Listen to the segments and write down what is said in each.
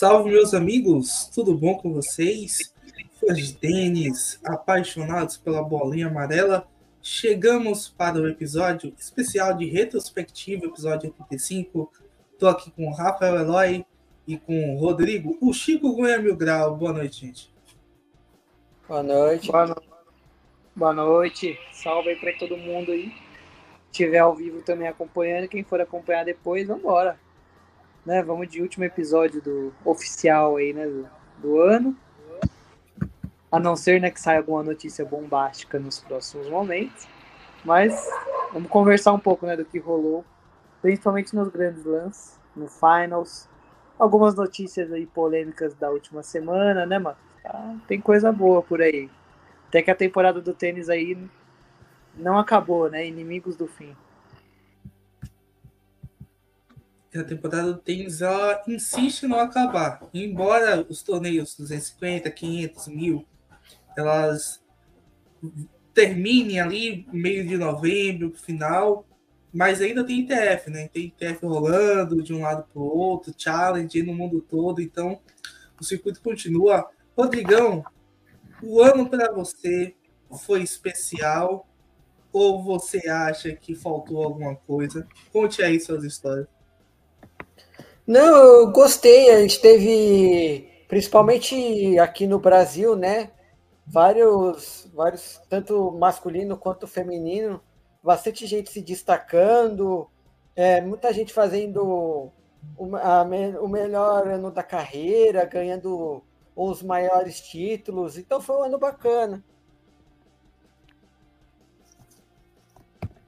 Salve, meus amigos, tudo bom com vocês? Fãs de tênis, apaixonados pela bolinha amarela, chegamos para o episódio especial de retrospectiva, episódio 85. Estou aqui com o Rafael Eloy e com o Rodrigo, o Chico Gunha Mil Grau. Boa noite, gente. Boa noite. Boa, no... Boa noite. Salve aí para todo mundo aí. Se tiver ao vivo também acompanhando, quem for acompanhar depois, vamos embora né? Vamos de último episódio do oficial aí, né? Do, do ano. A não ser né, que saia alguma notícia bombástica nos próximos momentos. Mas vamos conversar um pouco né, do que rolou, principalmente nos grandes lances, no finals. Algumas notícias aí polêmicas da última semana, né, mano? Tá, tem coisa boa por aí. Até que a temporada do tênis aí não acabou, né? Inimigos do fim a temporada do tênis ela insiste em não acabar. Embora os torneios 250, 500, mil, elas terminem ali meio de novembro, final, mas ainda tem ITF, né? Tem ITF rolando de um lado para o outro, challenge no mundo todo, então o circuito continua. Rodrigão, o ano para você foi especial ou você acha que faltou alguma coisa? Conte aí suas histórias. Não, eu gostei. A gente teve, principalmente aqui no Brasil, né? Vários, vários, tanto masculino quanto feminino, bastante gente se destacando, é, muita gente fazendo o, a, o melhor ano da carreira, ganhando os maiores títulos. Então foi um ano bacana.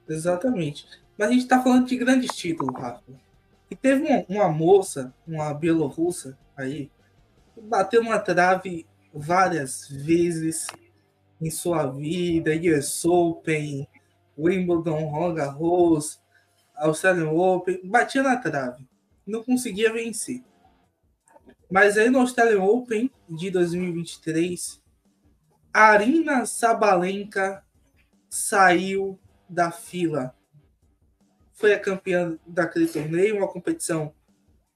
Exatamente. Mas a gente está falando de grandes títulos, Rafa. E teve uma, uma moça, uma bielorrussa aí, que bateu numa trave várias vezes em sua vida, US Open, Wimbledon, Roland Garros, Australian Open, batia na trave, não conseguia vencer. Mas aí no Australian Open de 2023, a Arina Sabalenka saiu da fila foi a campeã daquele torneio, uma competição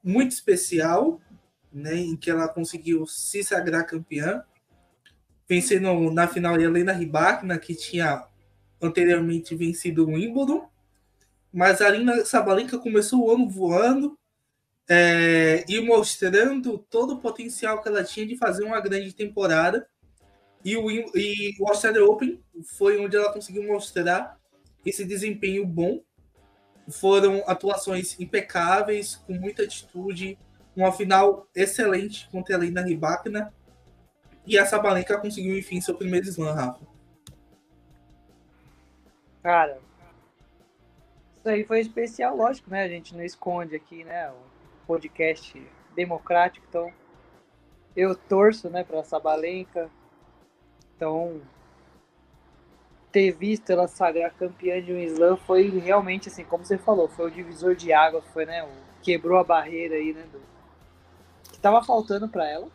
muito especial, né, em que ela conseguiu se sagrar campeã, vencendo na final a Helena Rybakina, que tinha anteriormente vencido o Wimbledon, mas a Arina Sabalenka começou o ano voando é, e mostrando todo o potencial que ela tinha de fazer uma grande temporada. E o, e o Australian Open foi onde ela conseguiu mostrar esse desempenho bom foram atuações impecáveis, com muita atitude, uma final excelente contra a Lina Rybakina. E a Sabalenka conseguiu, enfim, seu primeiro slam, Rafa. Cara, isso aí foi especial, lógico, né? A gente não esconde aqui, né? O podcast democrático, então eu torço, né, para Sabalenka. Então, ter visto ela sagrar campeã de um slam foi realmente assim, como você falou, foi o divisor de águas, foi, né, o, quebrou a barreira aí, né, do, que tava faltando para ela.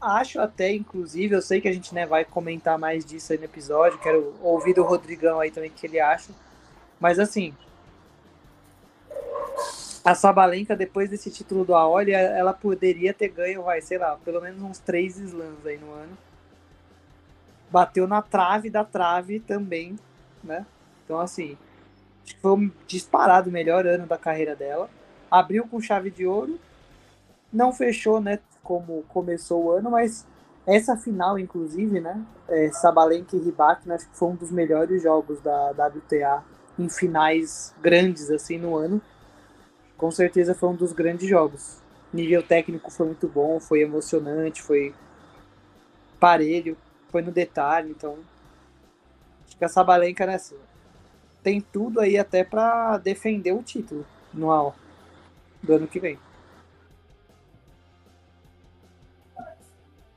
Acho até, inclusive, eu sei que a gente né, vai comentar mais disso aí no episódio, quero ouvir do Rodrigão aí também o que ele acha. Mas assim, a Sabalenka, depois desse título do Aoli, ela poderia ter ganho, vai, sei lá, pelo menos uns três slams aí no ano bateu na trave da trave também, né? Então, assim, acho que foi um disparado melhor ano da carreira dela. Abriu com chave de ouro, não fechou, né? Como começou o ano, mas essa final, inclusive, né? É, Sabalenka e Ribac, né, acho que foi um dos melhores jogos da WTA em finais grandes, assim, no ano. Com certeza foi um dos grandes jogos. nível técnico foi muito bom, foi emocionante, foi parelho foi no detalhe, então acho que a Sabalenka né, tem tudo aí até para defender o título no do ano que vem.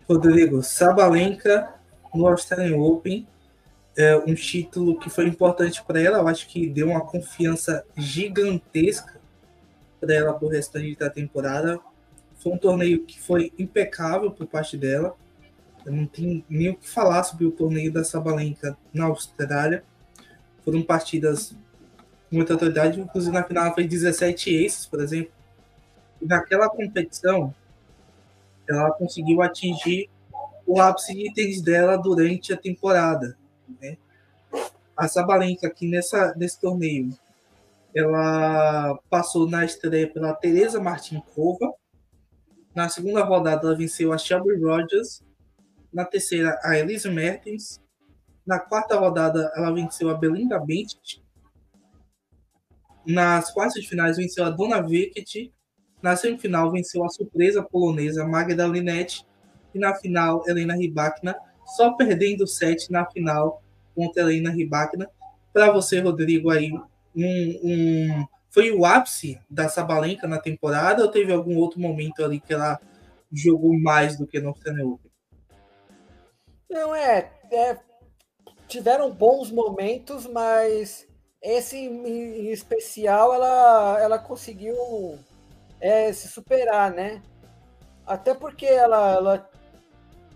Rodrigo, Sabalenka no Australian Open, é um título que foi importante para ela, eu acho que deu uma confiança gigantesca para ela para o restante da temporada. Foi um torneio que foi impecável por parte dela. Não tenho nem o que falar sobre o torneio da Sabalenka na Austrália. Foram partidas com muita autoridade, inclusive na final foi 17 aces, por exemplo. naquela competição, ela conseguiu atingir o ápice de itens dela durante a temporada. Né? A Sabalenka aqui nessa, nesse torneio, ela passou na estreia pela Teresa Martinkova. Na segunda rodada, ela venceu a Shelby Rogers. Na terceira, a Elise Mertens. Na quarta rodada, ela venceu a Belinda Bencic. Nas quartas de finais, venceu a Dona Veket. Na semifinal, venceu a surpresa polonesa Magda Linette. E na final, Helena Rybakina, só perdendo o set na final contra Helena Rybakina. Para você, Rodrigo, aí, um, um, foi o ápice da Sabalenka na temporada ou teve algum outro momento ali que ela jogou mais do que no Open? Não, é, é, tiveram bons momentos, mas esse em especial ela, ela conseguiu é, se superar, né? Até porque ela, ela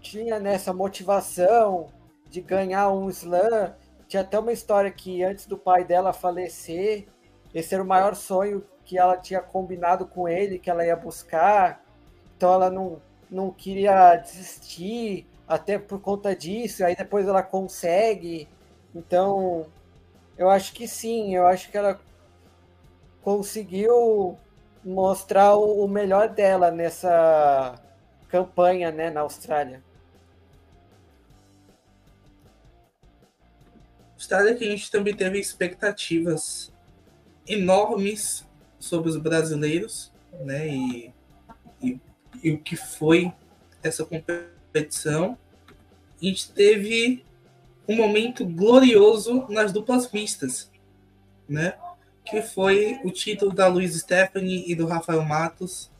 tinha nessa motivação de ganhar um slam. Tinha até uma história que antes do pai dela falecer, esse era o maior sonho que ela tinha combinado com ele, que ela ia buscar. Então ela não, não queria desistir, até por conta disso. Aí depois ela consegue. Então, eu acho que sim, eu acho que ela conseguiu mostrar o melhor dela nessa campanha né, na Austrália. Austrália que a gente também teve expectativas enormes sobre os brasileiros, né? E, e, e o que foi essa competição. A gente teve um momento glorioso nas duplas mistas, né? Que foi o título da Luiz Stephanie e do Rafael Matos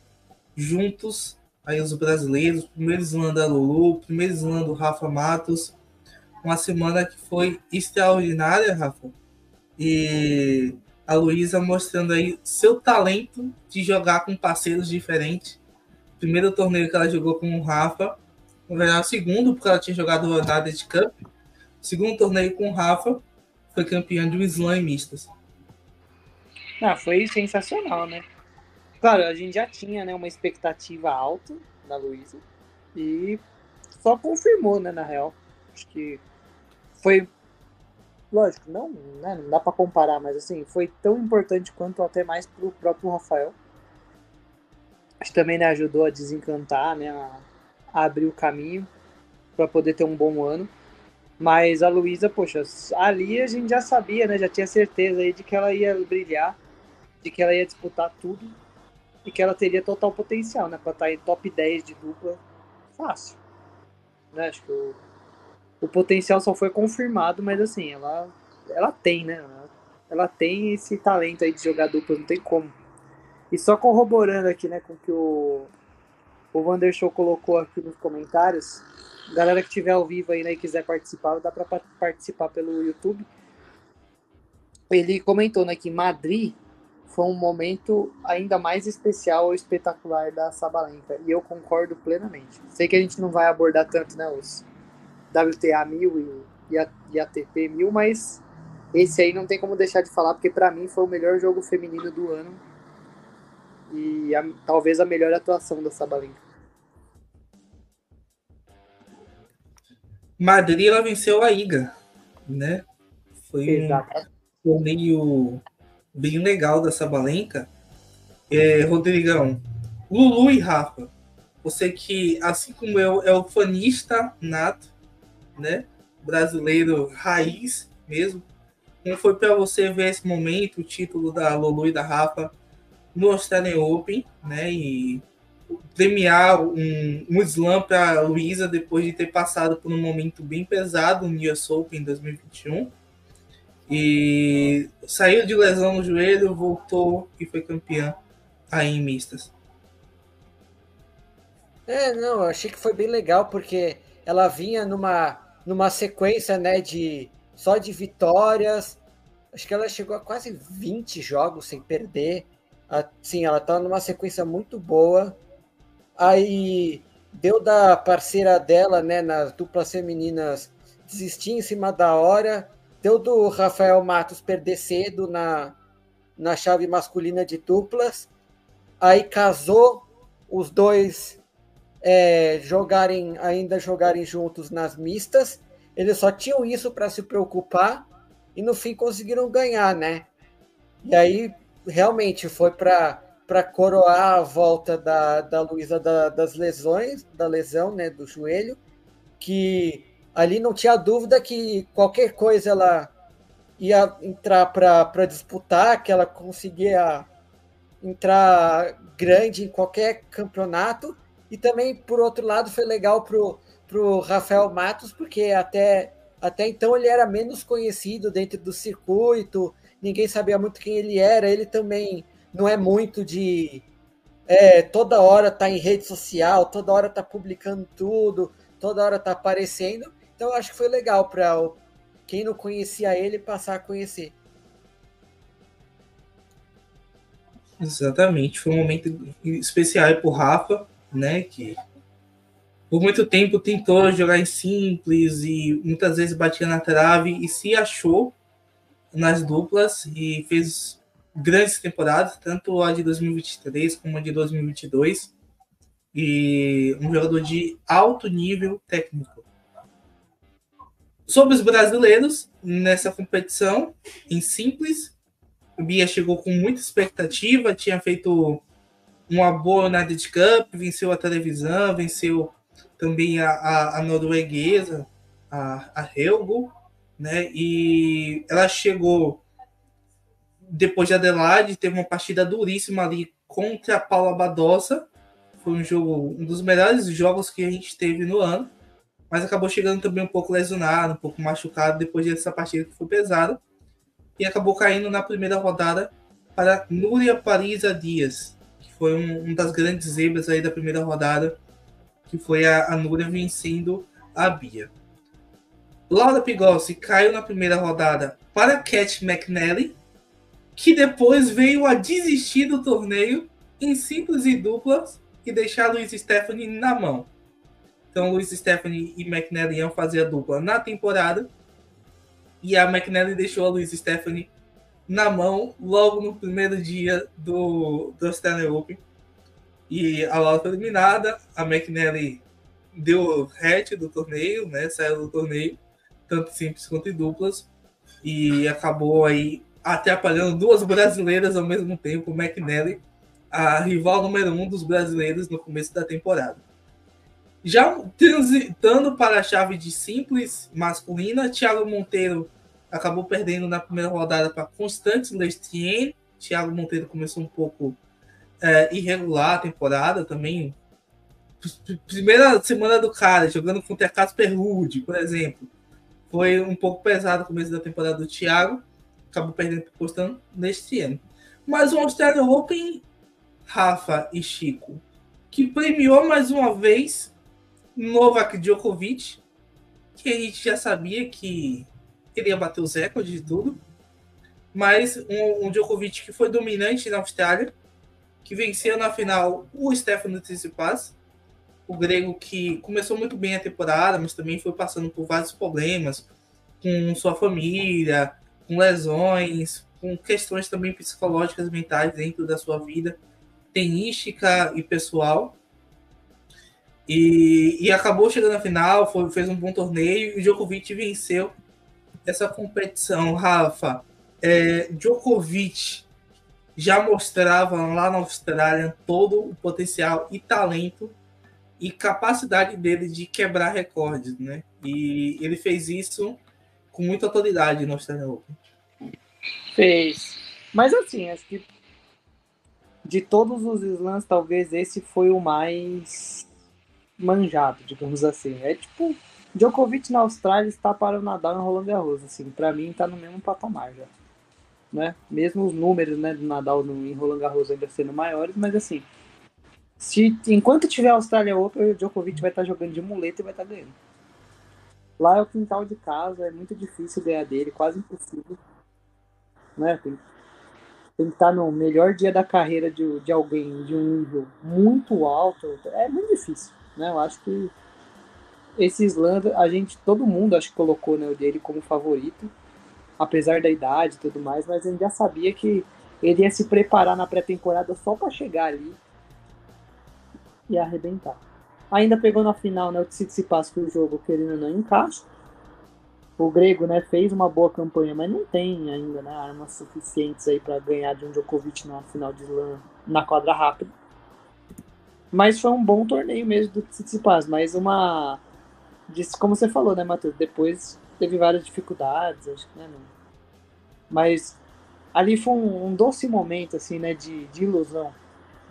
juntos, aí os brasileiros, primeiro slam da Lulu, primeiro slam do Rafa Matos, uma semana que foi extraordinária, Rafa. E a Luísa mostrando aí seu talento de jogar com parceiros diferentes. Primeiro torneio que ela jogou com o Rafa, verdade, o segundo, porque ela tinha jogado o de Cup. Segundo torneio com o Rafa, foi campeã de um slam mistas. Ah, foi sensacional, né? Claro, a gente já tinha né, uma expectativa alta da Luísa e só confirmou, né, na real. Acho que foi lógico, não, né, não dá para comparar, mas assim, foi tão importante quanto até mais pro próprio Rafael. Acho que também né, ajudou a desencantar, né, a, abrir o caminho para poder ter um bom ano. Mas a Luísa, poxa, ali a gente já sabia, né, já tinha certeza aí de que ela ia brilhar, de que ela ia disputar tudo e que ela teria total potencial, né, para estar tá em top 10 de dupla fácil. Né, acho que o o potencial só foi confirmado, mas assim, ela, ela tem, né? Ela, ela tem esse talento aí de jogar dupla, não tem como. E só corroborando aqui, né, com o que o, o Wandershow colocou aqui nos comentários, galera que estiver ao vivo aí né, e quiser participar, dá para participar pelo YouTube. Ele comentou né, que Madrid foi um momento ainda mais especial ou espetacular da Sabalenka, e eu concordo plenamente. Sei que a gente não vai abordar tanto né, os, WTA 1000 e, e, e ATP 1000, mas esse aí não tem como deixar de falar, porque para mim foi o melhor jogo feminino do ano e a, talvez a melhor atuação da Sabalenka. Madrid ela venceu a Iga, né? Foi Exato. um torneio bem legal da Sabalenka. É, Rodrigão, Lulu e Rafa, você que, assim como eu, é o fanista nato né? Brasileiro raiz mesmo. Como foi para você ver esse momento, o título da Lulu e da Rafa no Australian Open, né? E premiar um, um slam para Luísa depois de ter passado por um momento bem pesado no US Open 2021. E saiu de lesão no joelho, voltou e foi campeã aí em mistas. É, não, eu achei que foi bem legal porque ela vinha numa numa sequência né, de só de vitórias. Acho que ela chegou a quase 20 jogos sem perder. Assim, ela tá numa sequência muito boa. Aí deu da parceira dela, né, nas duplas femininas, desistir em cima da hora. Deu do Rafael Matos perder cedo na, na chave masculina de duplas. aí casou, os dois é, jogarem ainda jogarem juntos nas mistas. Eles só tinham isso para se preocupar e no fim conseguiram ganhar, né? E aí realmente foi para para coroar a volta da, da Luísa da, das lesões, da lesão, né, do joelho, que ali não tinha dúvida que qualquer coisa ela ia entrar para disputar, que ela conseguia entrar grande em qualquer campeonato. E também, por outro lado, foi legal pro, pro Rafael Matos, porque até, até então ele era menos conhecido dentro do circuito, ninguém sabia muito quem ele era. Ele também não é muito de é, toda hora tá em rede social, toda hora tá publicando tudo, toda hora tá aparecendo. Então eu acho que foi legal para quem não conhecia ele passar a conhecer. Exatamente, foi um momento especial para o Rafa, né? Que por muito tempo tentou jogar em simples e muitas vezes batia na trave e se achou nas duplas e fez grandes temporadas, tanto a de 2023 como a de 2022. E um jogador de alto nível técnico. Sobre os brasileiros, nessa competição, em simples, o Bia chegou com muita expectativa, tinha feito uma boa United Cup, venceu a televisão, venceu também a, a, a norueguesa, a, a Helgo, né? E ela chegou depois de Adelaide, teve uma partida duríssima ali contra a Paula Badosa. Foi um jogo, um dos melhores jogos que a gente teve no ano, mas acabou chegando também um pouco lesionado, um pouco machucado depois dessa partida que foi pesada. E acabou caindo na primeira rodada para Núria Parisa Dias, que foi um, um das grandes zebras aí da primeira rodada, que foi a, a Núria vencendo a Bia. Laura Pigossi caiu na primeira rodada para Cat McNally, que depois veio a desistir do torneio em simples e duplas e deixar Luiz Stephanie na mão. Então, Luiz Stephanie e McNally iam fazer a dupla na temporada. E a McNally deixou a Luiz Stephanie na mão logo no primeiro dia do, do Australian Open. E a foi eliminada. A McNally deu o hatch do torneio, né? Saiu do torneio, tanto simples quanto em duplas. E acabou aí atrapalhando duas brasileiras ao mesmo tempo, McNally, a rival número um dos brasileiros no começo da temporada. Já transitando para a chave de simples masculina, Thiago Monteiro acabou perdendo na primeira rodada para Constantes Lestien. Thiago Monteiro começou um pouco é, irregular a temporada também. Primeira semana do cara, jogando contra Casper Ruud, por exemplo. Foi um pouco pesado o começo da temporada do Thiago acabou perdendo postando neste ano. Mas o Australian Open, Rafa e Chico, que premiou mais uma vez Novak Djokovic, que a gente já sabia que ele ia bater os recordes de tudo, mas um, um Djokovic que foi dominante na Austrália, que venceu na final o Stefano Tsitsipas, o grego que começou muito bem a temporada, mas também foi passando por vários problemas com sua família, com lesões, com questões também psicológicas, mentais dentro da sua vida, tenística e pessoal. E, e acabou chegando na final, foi, fez um bom torneio e Djokovic venceu essa competição. Rafa, é, Djokovic já mostrava lá na Austrália todo o potencial e talento e capacidade dele de quebrar recordes, né? E ele fez isso com muita autoridade no Australian Open. Fez. Mas assim, acho que de todos os slams, talvez esse foi o mais manjado, digamos assim. É tipo, Djokovic na Austrália está para o Nadal em Roland Garros, assim, para mim está no mesmo patamar já. Né? Mesmo os números, né, do Nadal no, em Roland Garros ainda sendo maiores, mas assim, se enquanto tiver Austrália Open, o Djokovic vai estar jogando de muleta e vai estar ganhando. Lá é o quintal de casa, é muito difícil ganhar dele, quase impossível. Né? Tem, tem que estar no melhor dia da carreira de, de alguém de um nível muito alto. É muito difícil. Né? Eu acho que esse slam, a gente, todo mundo acho que colocou né, o dele como favorito, apesar da idade e tudo mais, mas a gente já sabia que ele ia se preparar na pré-temporada só para chegar ali e arrebentar. Ainda pegou na final, né, o Tsitsipas que o jogo querendo não encaixa. O grego, né, fez uma boa campanha, mas não tem ainda, né, armas suficientes aí para ganhar de um Djokovic na final de slam na quadra rápida. Mas foi um bom torneio mesmo do Tsitsipas, mas uma disse como você falou, né, Matheus, depois teve várias dificuldades, acho que, né, não... mas ali foi um, um, doce momento, assim, né, de, de ilusão,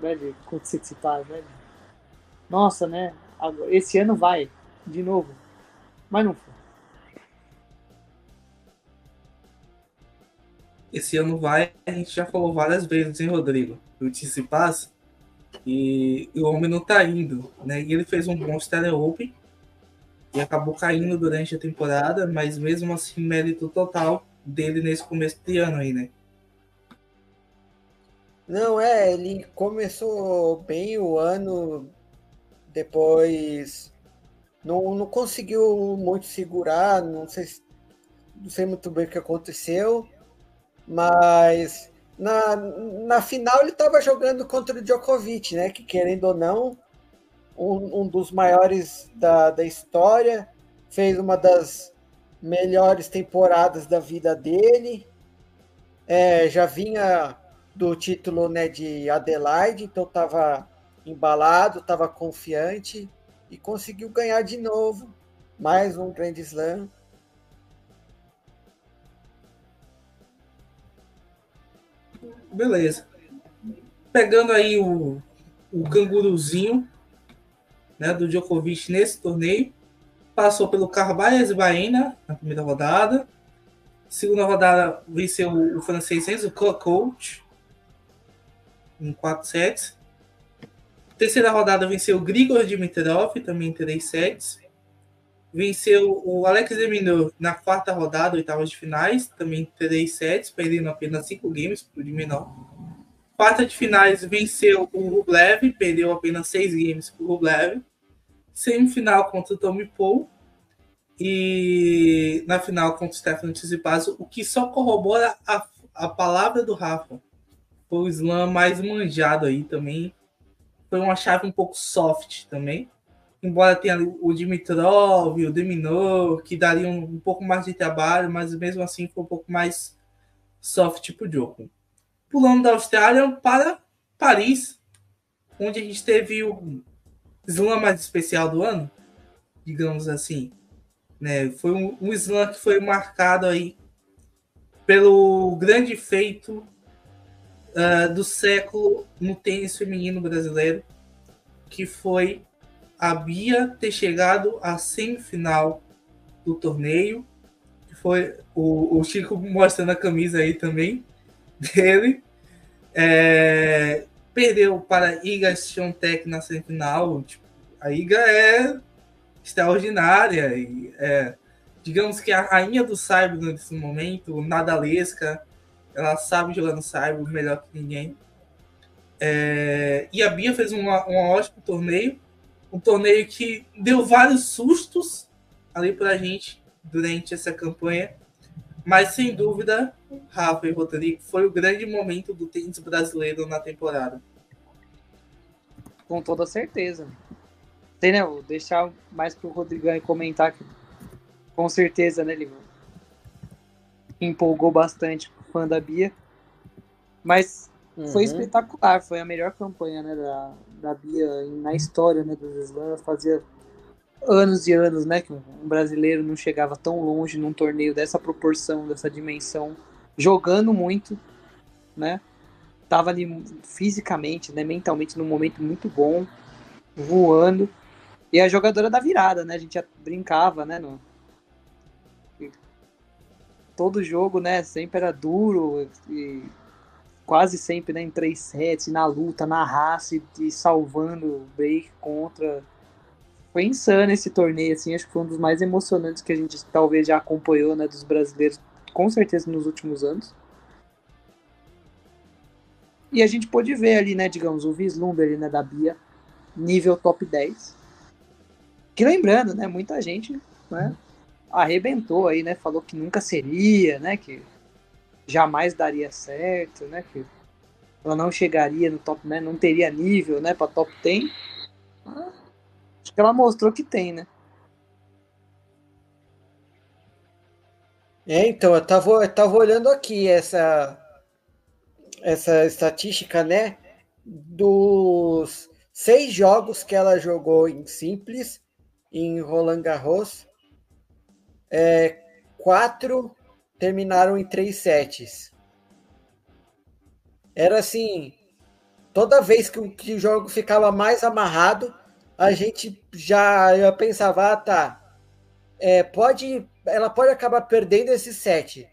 né, de, com o Tsitsipas, né, nossa, né? Esse ano vai, de novo. Mas não foi. Esse ano vai, a gente já falou várias vezes, hein, Rodrigo? O Tice passa e o homem não tá indo, né? E ele fez um bom Stereo Open e acabou caindo durante a temporada, mas mesmo assim, mérito total dele nesse começo de ano aí, né? Não, é, ele começou bem o ano, depois não, não conseguiu muito segurar, não sei, não sei muito bem o que aconteceu, mas na, na final ele estava jogando contra o Djokovic, né? Que querendo ou não, um, um dos maiores da, da história, fez uma das melhores temporadas da vida dele, é, já vinha do título né, de Adelaide, então estava embalado, estava confiante e conseguiu ganhar de novo mais um Grand Slam. Beleza. Pegando aí o, o canguruzinho né, do Djokovic nesse torneio, passou pelo Carvalhas e Baena na primeira rodada. Segunda rodada venceu o francês Enzo Coach em 4 sets. Terceira rodada venceu o Grigor Dimitrov, também em 3 sets. Venceu o Alex Deminor na quarta rodada, oitavas de finais, também em 3 sets, perdendo apenas 5 games para o Diminor. Quarta de finais venceu o Rublev, perdeu apenas 6 games para o Rublev. Semifinal contra o Tommy Paul. E na final contra o Stefano Tsitsipas, o que só corrobora a, a palavra do Rafa. Foi o slam mais manjado aí também foi uma chave um pouco soft também. Embora tenha o Dimitrov, o Deminor, que dariam um, pouco mais de trabalho, mas mesmo assim foi um pouco mais soft pro jogo. Pulando da Austrália para Paris, onde a gente teve o slam mais especial do ano, digamos assim. Né? Foi um, um slam que foi marcado aí pelo grande feito uh, do século no tênis feminino brasileiro, que foi a Bia ter chegado à semifinal do torneio, que foi o, o Chico mostrando a camisa aí também dele. É, perdeu para Iga Swiatek na semifinal. Tipo, a Iga é extraordinária. E, é, digamos que a rainha do cyber nesse momento, Nadalesca, ela sabe jogar no Cyber melhor que ninguém. É, e a Bia fez uma, um ótimo torneio. Um torneio que deu vários sustos ali pra gente durante essa campanha. Mas sem dúvida, Rafa e Rodrigo, foi o grande momento do tênis brasileiro na temporada. Com toda certeza. Tem, né? Vou deixar mais pro Rodrigo comentar que com certeza, né, ele empolgou bastante fã da Bia. Mas uhum. foi espetacular, foi a melhor campanha né, da, da Bia na história né, dos slams. Fazia anos e anos né, que um brasileiro não chegava tão longe num torneio dessa proporção, dessa dimensão, jogando muito, né? Tava ali fisicamente, né, mentalmente num momento muito bom, voando. E a jogadora da virada, né? A gente já brincava, né? No, todo jogo, né, sempre era duro e quase sempre né, em três sets, na luta, na raça e, salvando o break contra. Foi insano esse torneio, assim, acho que foi um dos mais emocionantes que a gente talvez já acompanhou, né, dos brasileiros, com certeza nos últimos anos. E a gente pôde ver ali, né, digamos, o vislumbre ali, né, da Bia, nível top 10. Que lembrando, né, muita gente, né, arrebentou aí, né? Falou que nunca seria, né? Que jamais daria certo, né? Que ela não chegaria no top, né? Não teria nível, né, para top 10. Acho que ela mostrou que tem, né? É, então, eu tava, eu tava olhando aqui essa, essa estatística, né? Dos seis jogos que ela jogou em simples, em Roland Garros, é, quatro terminaram em três sets. Era assim, toda vez que o, que o jogo ficava mais amarrado, a gente já pensava, ah, tá, é, pode, ela pode acabar perdendo esse set,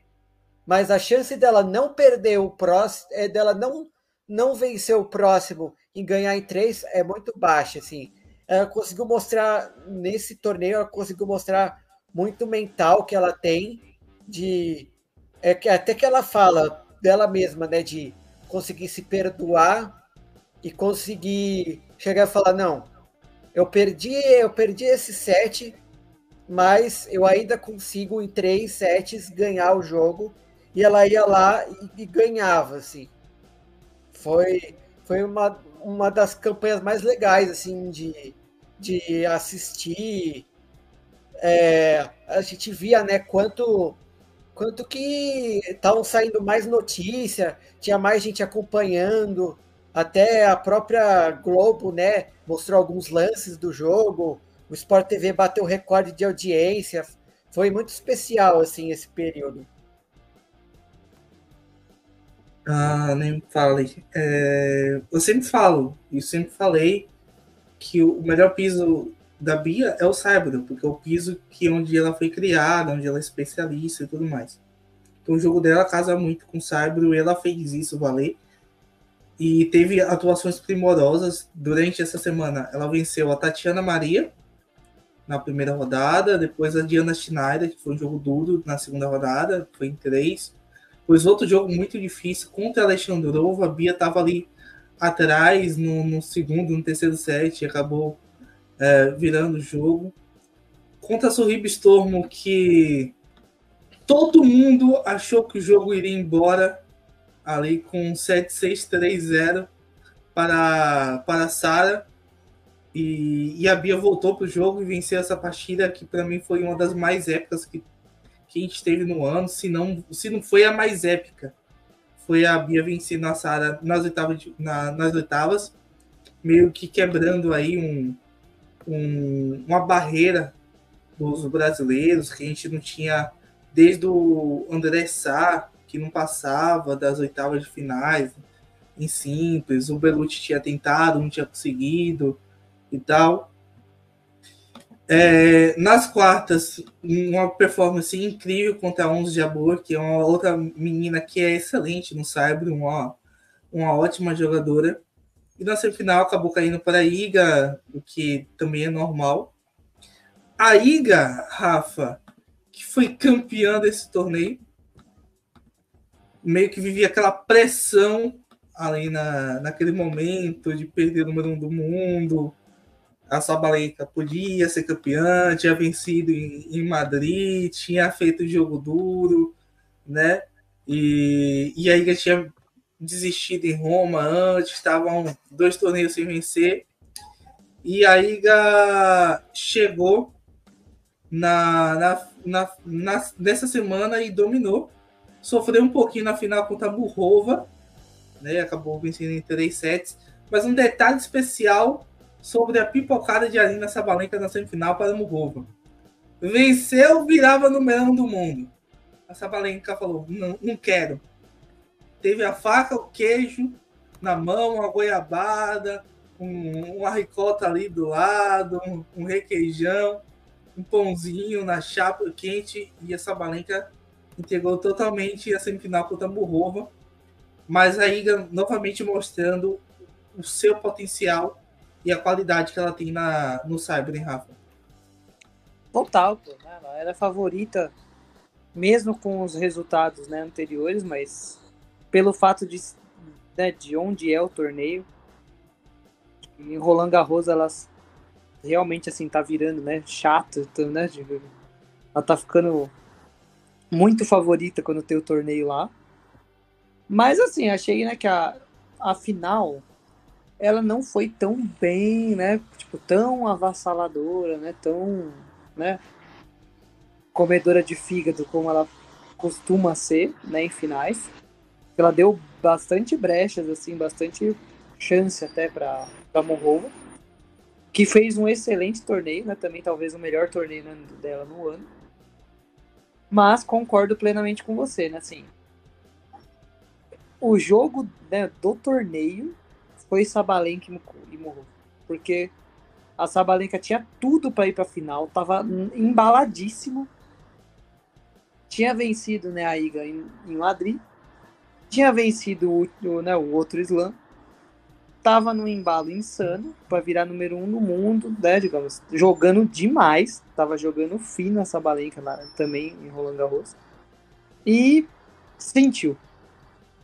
mas a chance dela não perder o próximo, é dela não não vencer o próximo e ganhar em três é muito baixa, assim. Ela conseguiu mostrar nesse torneio, ela conseguiu mostrar muito mental que ela tem de é que até que ela fala dela mesma, né, de conseguir se perdoar e conseguir chegar e falar não, eu perdi, eu perdi esse set, mas eu ainda consigo em três sets ganhar o jogo e ela ia lá e, e ganhava assim. Foi foi uma, uma das campanhas mais legais assim de, de assistir. É, a gente via né quanto quanto que estavam saindo mais notícia, tinha mais gente acompanhando, até a própria Globo, né, mostrou alguns lances do jogo, o Sport TV bateu recorde de audiência, foi muito especial, assim, esse período. Ah, nem fale. É, eu sempre falo, e sempre falei, que o melhor piso da Bia é o Cyber, porque é o piso que onde ela foi criada, onde ela é especialista e tudo mais. Então o jogo dela casa muito com o Cyber ela fez isso valer. E teve atuações primorosas durante essa semana. Ela venceu a Tatiana Maria na primeira rodada, depois a Diana Schneider, que foi um jogo duro na segunda rodada, foi em três. Depois outro jogo muito difícil contra a Alexandrova, a Bia estava ali atrás no, no, segundo, no terceiro set, acabou é, virando o jogo. Contra a Sorriba Stormo, que todo mundo achou que o jogo iria embora ali com 7-6-3-0 para, para a Sara. E, e, a Bia voltou para o jogo e venceu essa partida, que para mim foi uma das mais épicas que, que a gente teve no ano, se não, se não foi a mais épica. Foi a Bia vencendo a Sara nas oitavas, na, nas oitavas, meio que quebrando aí um, um, uma barreira dos brasileiros que a gente não tinha desde o André Sá, que não passava das oitavas de finais em simples, o Belucci tinha tentado, não tinha conseguido e tal. É, nas quartas, uma performance incrível contra a Onze de Abor, que é uma outra menina que é excelente no Cyber, uma, uma ótima jogadora. E na semifinal acabou caindo para a Iga, o que também é normal. A Iga, Rafa, que foi campeã desse torneio, meio que vivia aquela pressão ali na, naquele momento de perder o número um do mundo. A Sabalenka podia ser campeã, tinha vencido em, em Madrid, tinha feito jogo duro, né? E, e aí tinha desistido em Roma antes, estavam dois torneios sem vencer. E a Iga chegou na, na, na, na, nessa semana e dominou. Sofreu um pouquinho na final contra a Burrova, né? acabou vencendo em três sets. Mas um detalhe especial sobre a pipocada de Arina Sabalenka na semifinal para a Burrova. Venceu, virava no melão do mundo. A Sabalenka falou: não, não quero teve a faca, o queijo na mão, a goiabada, um, uma ricota ali do lado, um, um requeijão, um pãozinho na chapa quente e essa balenca entregou totalmente a semifinal contra a Burrova, mas ainda novamente mostrando o seu potencial e a qualidade que ela tem na, no Cyber, hein, Rafa? Total, pô. Né? Ela era favorita, mesmo com os resultados né, anteriores, mas pelo fato de, né, de onde é o torneio. Em Roland Garros elas realmente assim tá virando, né, chato, né, de, ela tá ficando muito favorita quando tem o torneio lá. Mas assim, achei, né, que a, a final ela não foi tão bem, né? Tipo, tão avassaladora, né? Tão, né? Comedora de fígado como ela costuma ser, né? Em finais. Ela deu bastante brechas, assim, bastante chance até para para Morrova, que fez um excelente torneio, né? Também talvez o melhor torneio né, dela no ano. Mas concordo plenamente com você, né? Assim, o jogo né, do torneio foi Sabalenka e Morro. Porque a Sabalenka tinha tudo para ir para a final, tava embaladíssimo. Tinha vencido né, a Iga em, em Madrid. Tinha vencido o, né, o outro slam. Tava no embalo insano para virar número um no mundo, né, digamos, jogando demais. Tava jogando fino a Sabalenka lá, também em Roland Garros. E sentiu.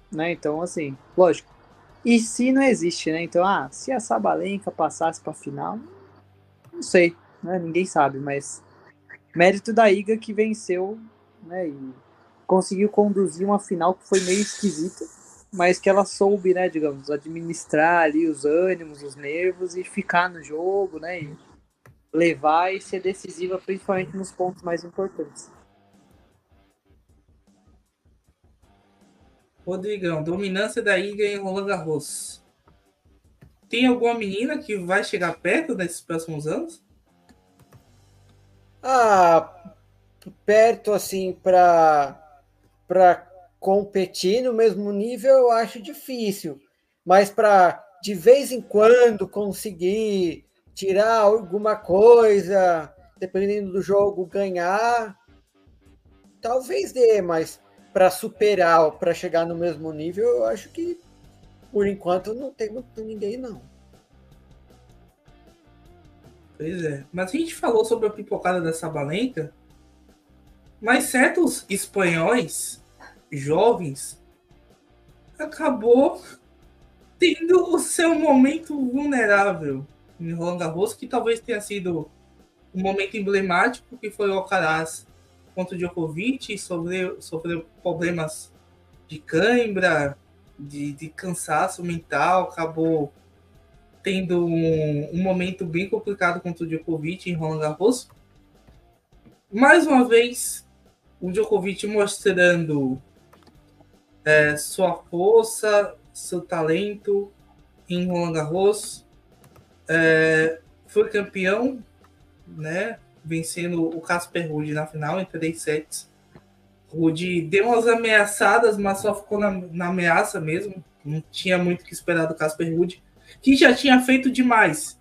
Né? Então, assim, lógico, e se não existe, né? Então, ah, se a Sabalenka passasse para final, não sei, né? Ninguém sabe, mas mérito da Iga que venceu, né? E conseguiu conduzir uma final que foi meio esquisita, mas que ela soube, né, digamos, administrar ali os ânimos, os nervos e ficar no jogo, né? E levar e ser decisiva, principalmente nos pontos mais importantes. Rodrigão, dominância da Iga em Roland Garros. Tem alguma menina que vai chegar perto nesses próximos anos? Ah, perto assim para para competir no mesmo nível eu acho difícil, mas para de vez em quando conseguir tirar alguma coisa, dependendo do jogo, ganhar, talvez dê, mas para superar, para chegar no mesmo nível, eu acho que por enquanto não tem muito ninguém não. Pois é. Mas a gente falou sobre a pipocada da Sabalenka, mas certos espanhóis jovens acabou tendo o seu momento vulnerável em Roland Garros, que talvez tenha sido um momento emblemático, que foi o Alcaraz contra o Djokovic, sofreu, sofreu problemas de cãibra, de, de cansaço mental, acabou tendo um, um, momento bem complicado contra o Djokovic em Roland Garros. Mais uma vez, o Djokovic mostrando é, sua força, seu talento em Roland Garros. É, foi campeão, né? vencendo o Casper Ruud na final em três sets. Ruud deu umas ameaçadas, mas só ficou na, na ameaça mesmo. Não tinha muito que esperar do Casper Ruud, que já tinha feito demais,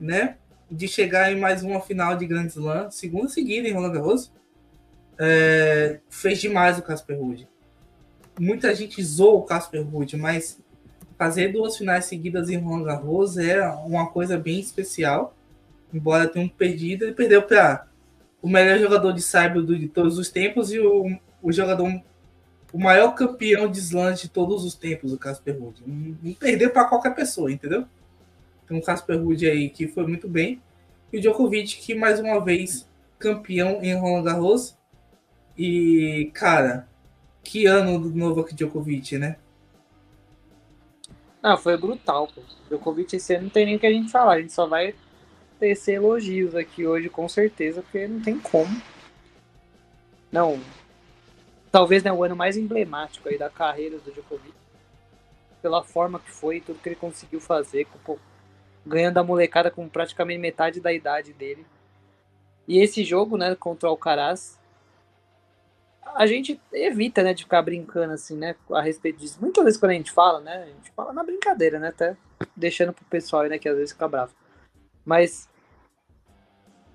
né? De chegar em mais uma final de Grand Slam, segunda seguida em Roland Garros. É, fez demais o Casper Ruud. Muita gente zoou o Casper Ruud, mas fazer duas finais seguidas em Roland Garros é uma coisa bem especial embora tenha um perdido, ele perdeu para o melhor jogador de Cyber de todos os tempos e o, o jogador, o maior campeão de slams de todos os tempos, o Casper Ruud. Não, perdeu para qualquer pessoa, entendeu? Tem um Casper Ruud aí que foi muito bem. E o Djokovic, que mais uma vez campeão em Roland Garros. E, cara, que ano do Novak Djokovic, né? Ah, foi brutal, pô. Djokovic esse ano não tem nem o que a gente falar, a gente só vai tecer elogios aqui hoje, com certeza, porque não tem como. Não. Talvez né, o ano mais emblemático aí da carreira do Djokovic. Pela forma que foi, tudo que ele conseguiu fazer, com, ganhando a molecada com praticamente metade da idade dele. E esse jogo, né, contra o Alcaraz, a gente evita, né, de ficar brincando assim, né, a respeito disso. Muitas vezes quando a gente fala, né, a gente fala na brincadeira, né, até deixando pro pessoal, né, que às vezes fica bravo. Mas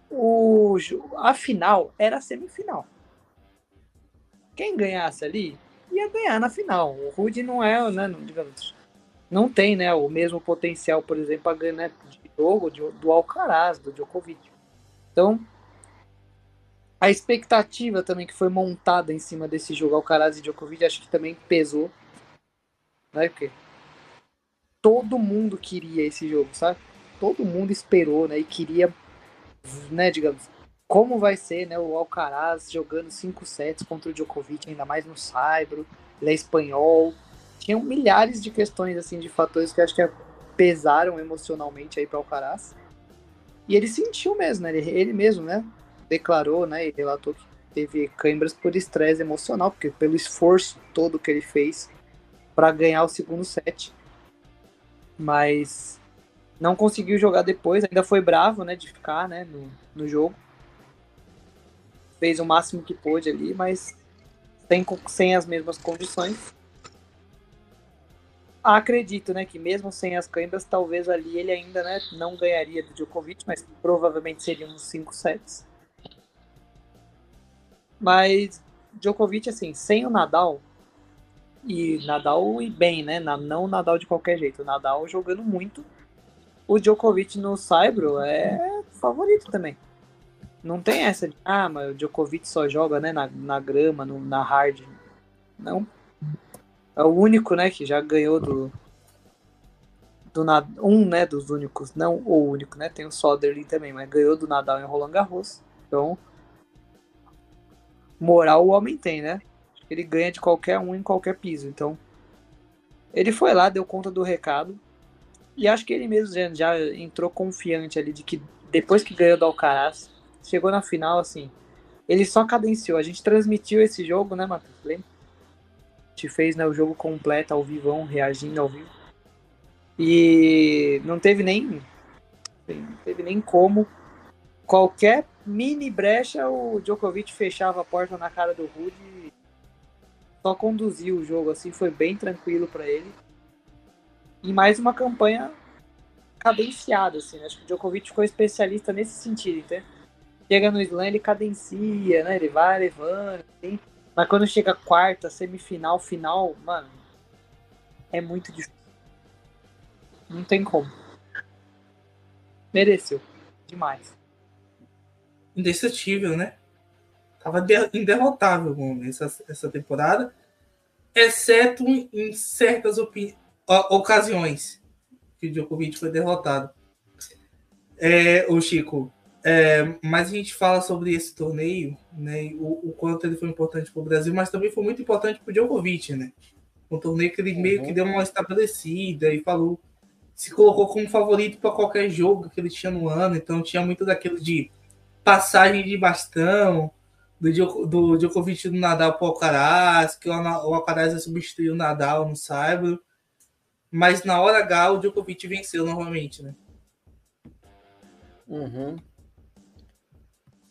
o, a final era a semifinal. Quem ganhasse ali ia ganhar na final. O Rude não é, né, não, digamos, não tem né, o mesmo potencial, por exemplo, a ganhar né, de jogo de, do Alcaraz, do Djokovic. Então, a expectativa também que foi montada em cima desse jogo Alcaraz e Djokovic, acho que também pesou. Né, porque todo mundo queria esse jogo, sabe? Todo mundo esperou, né, e queria né, digamos, como vai ser, né, o Alcaraz jogando cinco sets contra o Djokovic, ainda mais no Saibro, ele é espanhol, tinham milhares de questões, assim, de fatores que acho que pesaram emocionalmente aí para o Alcaraz. E ele sentiu mesmo, né? Ele, ele mesmo, né? Declarou, né? E relatou que teve câimbras por estresse emocional, porque pelo esforço todo que ele fez para ganhar o segundo set. Mas não conseguiu jogar depois, ainda foi bravo, né, de ficar, né, no, no jogo. Fez o máximo que pôde ali, mas sem, sem as mesmas condições. Acredito, né, que mesmo sem as câimbras, talvez ali ele ainda, né, não ganharia do Djokovic, mas provavelmente seriam uns 5 sets. Mas Djokovic, assim, sem o Nadal, e Nadal e bem, né, não Nadal de qualquer jeito, Nadal jogando muito, o Djokovic no Saibro é favorito também. Não tem essa de, ah, mas o Djokovic só joga, né, na, na grama, no, na hard. Não. É o único, né, que já ganhou do, do um, né, dos únicos, não o único, né, tem o Soderling também, mas ganhou do Nadal em Roland Garros. Então, moral o homem tem, né? Ele ganha de qualquer um em qualquer piso. Então, ele foi lá, deu conta do recado. E acho que ele mesmo já, já entrou confiante ali de que depois que ganhou do Alcaraz, chegou na final, assim, ele só cadenciou. A gente transmitiu esse jogo, né, Matheus? Lembra? A gente fez né, o jogo completo ao vivo, reagindo ao vivo. E não teve nem. Não teve nem como. Qualquer mini brecha, o Djokovic fechava a porta na cara do Rude e só conduziu o jogo, assim, foi bem tranquilo para ele. E mais uma campanha cadenciada, assim, né? Acho que o Djokovic ficou especialista nesse sentido, entende? Chega no slam, ele cadencia, né? Ele vai levando, assim. Mas quando chega quarta, semifinal, final, mano, é muito difícil. Não tem como. Mereceu. Demais indestrutível, né? Tava inderrotável essa, essa temporada, exceto em certas ocasiões que o Djokovic foi derrotado. É, o Chico, é, mas a gente fala sobre esse torneio, né? O, o quanto ele foi importante para o Brasil, mas também foi muito importante para o Djokovic, né? Um torneio que ele uhum. meio que deu uma estabelecida e falou, se colocou como favorito para qualquer jogo que ele tinha no ano, então tinha muito daquilo de passagem de bastão do, do Djokovic do Nadal para o Alcaraz, que o, Alcaraz ia substituir o Nadal no Saibro. Mas na hora H, o Djokovic venceu novamente, né? Uhum.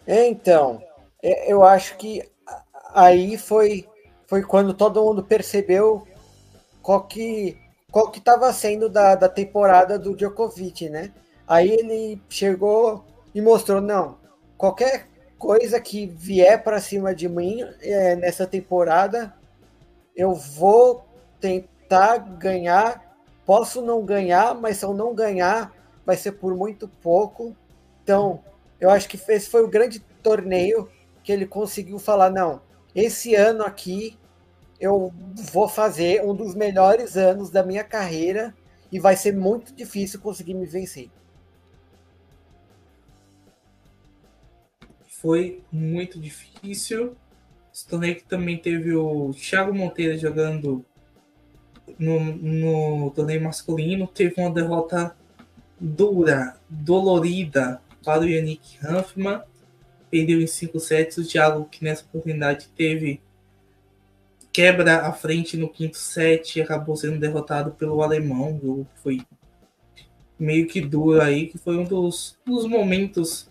Então, é, eu acho que aí foi, foi quando todo mundo percebeu qual que qual que estava sendo da, da temporada do Djokovic, né? Aí ele chegou e mostrou, não, qualquer coisa que vier para cima de mim é, nessa temporada, eu vou tentar ganhar. Posso não ganhar, mas se eu não ganhar, vai ser por muito pouco. Então, eu acho que esse foi o grande torneio que ele conseguiu falar: não, esse ano aqui eu vou fazer um dos melhores anos da minha carreira e vai ser muito difícil conseguir me vencer. Foi muito difícil. Torneio que também teve o Thiago Monteiro jogando no, no torneio masculino, teve uma derrota dura, dolorida para o Yannick Hanfman. Perdeu em 5 sets. O Thiago, que nessa oportunidade teve quebra à frente no quinto set, acabou sendo derrotado pelo alemão. O jogo foi meio que duro aí, que foi um dos, dos momentos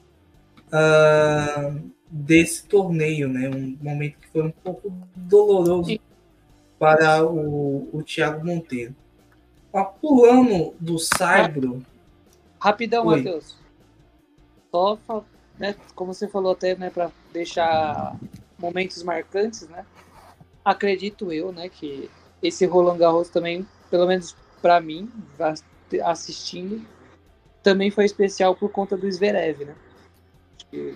uh, desse torneio, né? Um momento que foi um pouco doloroso Sim. para o, o Thiago Monteiro. Pulando do Saibro. Rapidão, Matheus. Só, né, como você falou até, né, para deixar momentos marcantes, né? Acredito eu, né, que esse Roland Garros também, pelo menos para mim, assistindo, também foi especial por conta do Zverev, né? Que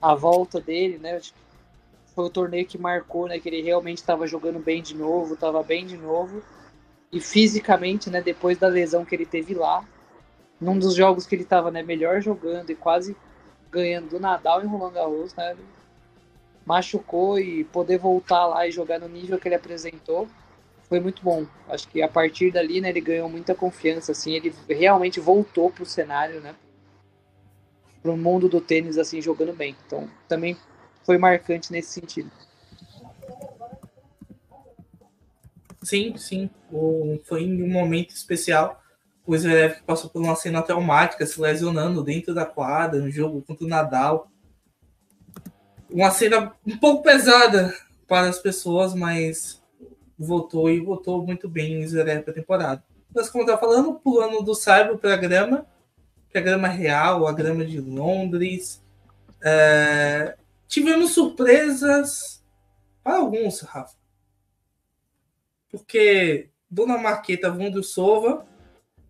a volta dele, né? foi o torneio que marcou, né? Que ele realmente estava jogando bem de novo, estava bem de novo. E fisicamente, né? Depois da lesão que ele teve lá, num dos jogos que ele estava né, melhor jogando e quase ganhando do Nadal em Roland Garros, né? Machucou e poder voltar lá e jogar no nível que ele apresentou foi muito bom. Acho que a partir dali, né, ele ganhou muita confiança, assim, ele realmente voltou pro cenário, né, pro mundo do tênis, assim, jogando bem. Então, também foi marcante nesse sentido. Sim, sim. O, foi um momento especial. O Zverev passou por uma cena traumática, se lesionando dentro da quadra, no jogo contra o Nadal. Uma cena um pouco pesada para as pessoas, mas voltou e voltou muito bem o Zverev para a temporada. Mas como eu estava falando, pulando do Cyber para a grama, que a grama real, a grama de Londres. É... Tivemos surpresas para alguns, Rafa porque Dona Marqueta Vondrousova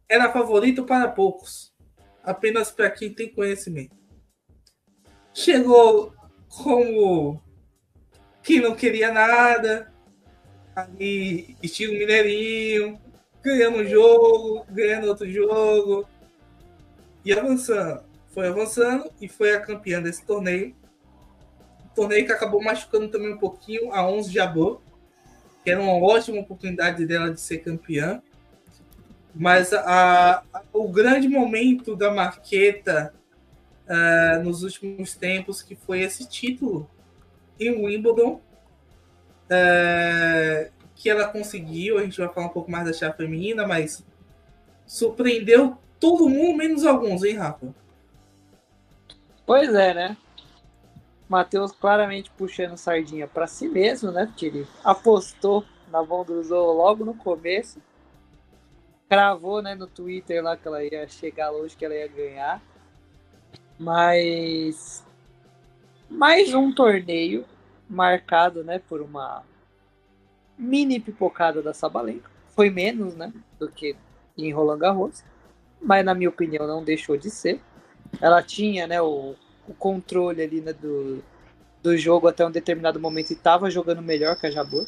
era favorito para poucos, apenas para quem tem conhecimento. Chegou como quem não queria nada, ali, estilo mineirinho, ganhando um jogo, ganhando outro jogo, e avançando. Foi avançando e foi a campeã desse torneio. Torneio que acabou machucando também um pouquinho a 11 Jabot, que era uma ótima oportunidade dela de ser campeã. Mas a, a, o grande momento da Marqueta uh, nos últimos tempos que foi esse título em Wimbledon, uh, que ela conseguiu. A gente vai falar um pouco mais da chave feminina, mas surpreendeu todo mundo, menos alguns, hein, Rafa? Pois é, né? Matheus claramente puxando sardinha para si mesmo, né? Porque ele apostou na Vondruzou logo no começo. Cravou, né, no Twitter lá que ela ia chegar longe, que ela ia ganhar. Mas mais um torneio marcado, né, por uma mini pipocada da Sabalenka. Foi menos, né, do que em Roland Garros, mas na minha opinião não deixou de ser. Ela tinha, né, o o controle ali né, do, do jogo até um determinado momento e estava jogando melhor que a Jabur.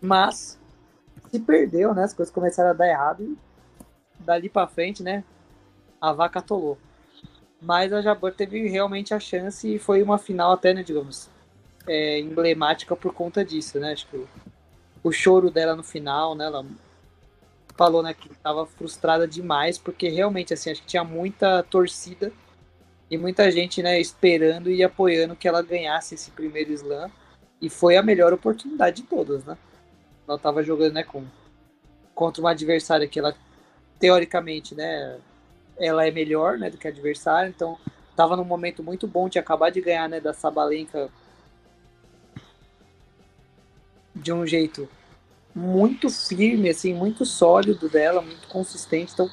Mas se perdeu, né? As coisas começaram a dar errado e dali para frente, né? A vaca atolou. Mas a Jabur teve realmente a chance e foi uma final até, né, digamos, é, emblemática por conta disso, né? Acho que o, o choro dela no final, né? Ela falou né, que estava frustrada demais porque realmente assim acho que tinha muita torcida e muita gente né, esperando e apoiando que ela ganhasse esse primeiro slam. E foi a melhor oportunidade de todas, né? Ela estava jogando né, com, contra uma adversária que ela, teoricamente, né, ela é melhor né, do que a adversária, então estava num momento muito bom de acabar de ganhar né, da Sabalenka de um jeito muito firme, assim, muito sólido dela, muito consistente. Então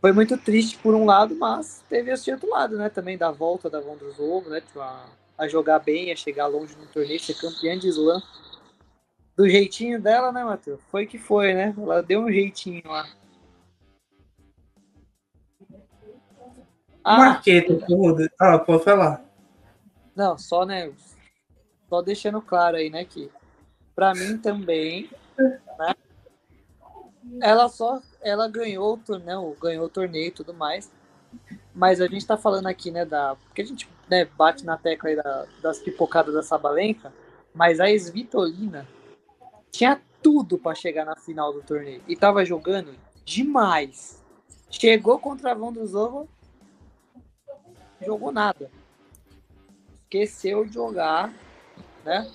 foi muito triste por um lado, mas teve esse outro lado, né? Também da volta da Vondrousova, né? A, a jogar bem, a chegar longe no torneio, ser campeã de slam. Do jeitinho dela, né, Matheus? Foi que foi, né? Ela deu um jeitinho lá. Ah, Marqueta, ah, pode falar. Não, só, né? Só deixando claro aí, né, que para mim também, né? Ela só ela ganhou o torneio, ganhou o torneio e tudo mais. Mas a gente tá falando aqui, né, da. Porque a gente né, bate na tecla da, das pipocadas da Sabalenka, mas a Svitolina tinha tudo para chegar na final do torneio. E tava jogando demais. Chegou contra a Vondruzova, jogou nada. Esqueceu de jogar, né?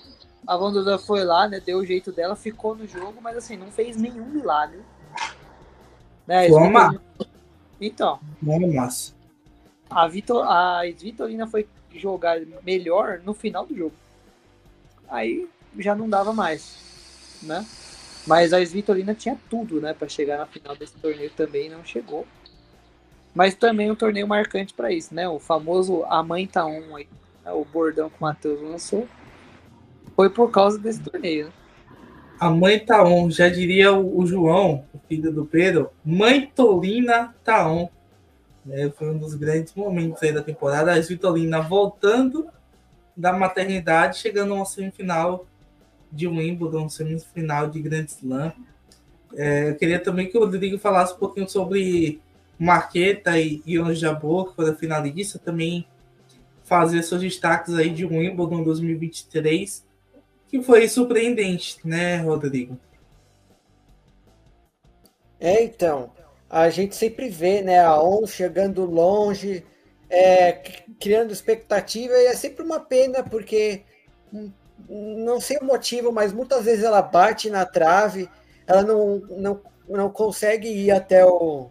A Vondruzova foi lá, né? Deu o jeito dela, ficou no jogo, mas assim, não fez nenhum milagre. Né? Toma. Então. Massa. A, Vitor, a Vitorina foi jogar melhor no final do jogo. Aí já não dava mais, né? Mas a Vitorina tinha tudo, né, para chegar na final desse torneio também não chegou. Mas também um torneio marcante para isso, né? O famoso A Mãe Tá On aí, né? o bordão que o Matheus lançou. Foi por causa desse torneio, né? A mãe tá on, já diria o, João, o filho do Pedro, mãe Tolina tá. É, foi um dos grandes momentos aí da temporada. A Vitolina voltando da maternidade, chegando a uma semifinal de Wimbledon, semifinal de Grand Slam. É, eu queria também que o Rodrigo falasse um pouquinho sobre Marqueta e Ion Jabor, que foram finalistas, também fazer seus destaques aí de Wimbledon 2023 que foi surpreendente, né, Rodrigo? É, então, a gente sempre vê, né, a ON chegando longe, é, criando expectativa, e é sempre uma pena, porque não sei o motivo, mas muitas vezes ela bate na trave, ela não, não, não consegue ir até o,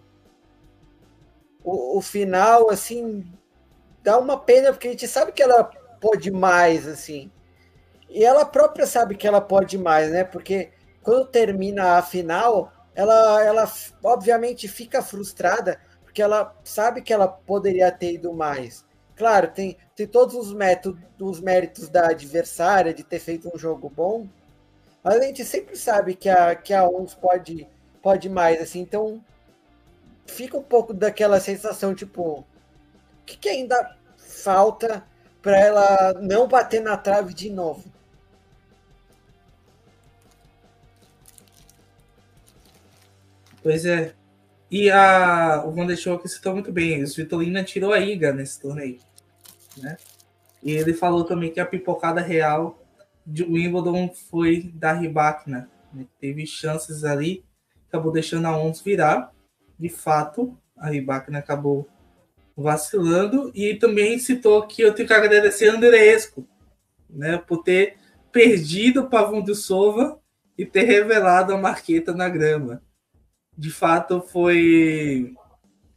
o, o final, assim, dá uma pena, porque a gente sabe que ela pode mais, assim. E ela própria sabe que ela pode mais, né? Porque quando termina a final, ela, ela obviamente fica frustrada, porque ela sabe que ela poderia ter ido mais. Claro, tem, tem todos os, métodos, os méritos da adversária de ter feito um jogo bom, mas a gente sempre sabe que a, que a ONS pode, pode mais, assim, então fica um pouco daquela sensação, tipo, o que, que ainda falta para ela não bater na trave de novo? Pois é. E a, o Van der citou muito bem. O Svitolina tirou a Iga nesse torneio. Né? E ele falou também que a pipocada real de Wimbledon foi da Ribakina. Né? Teve chances ali, acabou deixando a Ons virar. De fato, a Ribakina acabou vacilando. E também citou que eu tenho que agradecer a Andreesco né? por ter perdido o Pavão do Sova e ter revelado a marqueta na grama de fato foi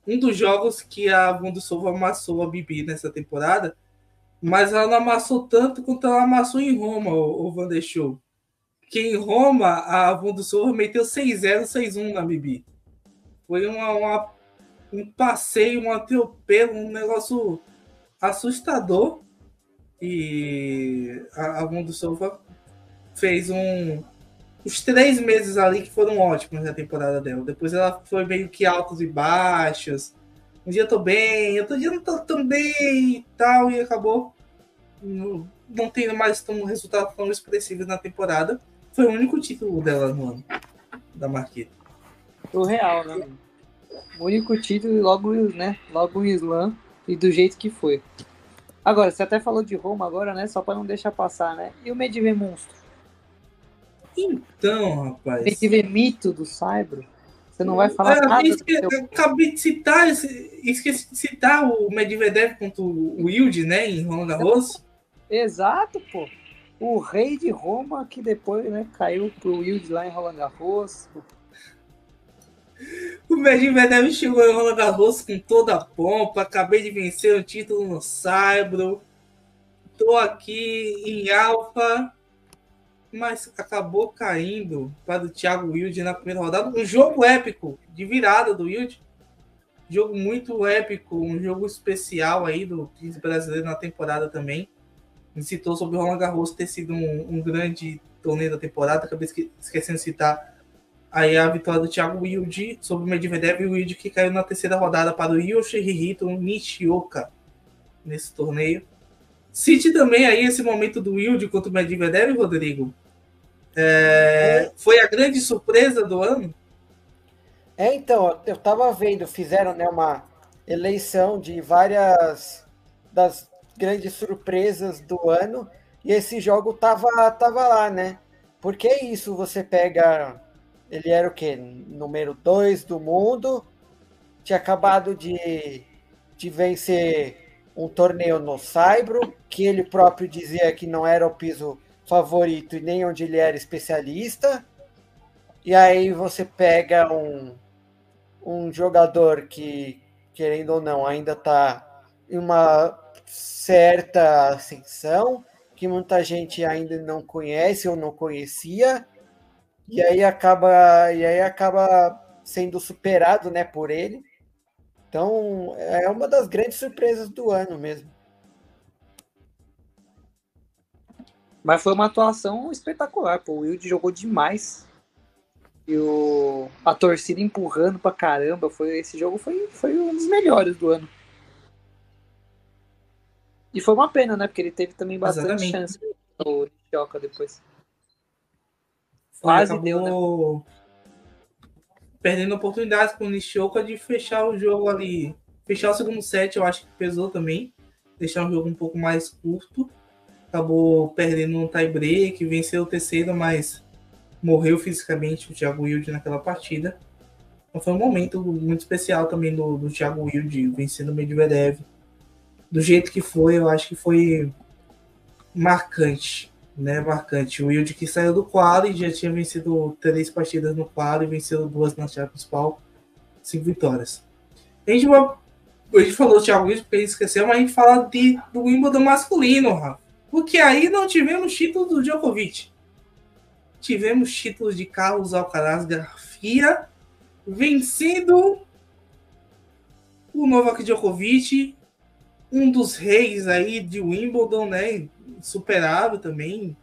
um dos jogos que a Vondosova amassou a Bibi nessa temporada, mas ela não amassou tanto quanto ela amassou em Roma, o, o Van Show. Que em Roma a Vondosova meteu 6-0, 6-1 na Bibi. Foi uma, uma, um passeio, um atropelo, um negócio assustador. E a, a Vondosova fez um, os três meses ali que foram ótimos na temporada dela. Depois ela foi meio que altos e baixos. Um dia eu tô bem, outro dia não tô tão bem e tal, e acabou não, não tendo mais um resultado tão expressivo na temporada. Foi o único título dela no ano da Marquita. O real, né? O único título logo, né? Logo o Slam e do jeito que foi. Agora, você até falou de Roma agora, né? Só para não deixar passar, né? E o Medivh Monstro? Então, rapaz. Tem que ver mito do Saibro. Você não vai falar é, nada. Esque, seu... Acabei de citar, esqueci de citar o Medvedev contra o Wilde, né, em Roland Garros. Exato, pô. O rei de Roma que depois, né, caiu pro Wilde lá em Roland Garros. O Medvedev chegou em Roland Garros com toda a pompa, acabei de vencer o título no Saibro. Tô aqui em Alfa, mas acabou caindo para o Thiago Wilde na primeira rodada. Um jogo épico, de virada do Wilde. Jogo muito épico, um jogo especial aí do Príncipe Brasileiro na temporada também. Me citou sobre o Roland Garros ter sido um, um grande torneio da temporada. Acabei esquecendo de citar aí a vitória do Thiago Wilde sobre o Medvedev e o Wilde que caiu na terceira rodada para o Yoshihito Nishioka nesse torneio. Cite também aí esse momento do Wilde contra o Medvedev, Rodrigo, é, foi a grande surpresa do ano? É, então, eu estava vendo, fizeram né, uma eleição de várias das grandes surpresas do ano, e esse jogo tava, tava lá, né? Porque isso, você pega. Ele era o quê? Número 2 do mundo, tinha acabado de, de vencer um torneio no Saibro, que ele próprio dizia que não era o piso favorito e nem onde ele era especialista. E aí você pega um, um jogador que, querendo ou não, ainda está em uma certa ascensão, que muita gente ainda não conhece ou não conhecia, e aí acaba, e aí acaba sendo superado né, por ele. Então é uma das grandes surpresas do ano mesmo. Mas foi uma atuação espetacular, pô. O Wilde jogou demais. E o, a torcida empurrando pra caramba. Foi, esse jogo foi, foi um dos melhores do ano. E foi uma pena, né? Porque ele teve também bastante Exatamente. chance no Choca depois. Quase deu, né? Perdendo oportunidades com o Nishioka de fechar o jogo ali. Fechar o segundo set, eu acho que pesou também. Deixar o jogo um pouco mais curto acabou perdendo no tie break, venceu o terceiro, mas morreu fisicamente o Thiago Wilde naquela partida. Então foi um momento muito especial também do, do Thiago Wilde vencendo o Medvedev. Do jeito que foi, eu acho que foi marcante, né? Marcante. O Wilde que saiu do quadro já tinha vencido três partidas no quadro e venceu duas na chave principal, cinco vitórias. A gente, a gente falou do Thiago Wilde porque ele esqueceu, mas a gente fala de, do Wimbledon masculino, Rafa. Porque aí não tivemos título do Djokovic. Tivemos títulos de Carlos Alcaraz Garcia vencendo o Novak Djokovic, um dos reis aí de Wimbledon, né? Superável também,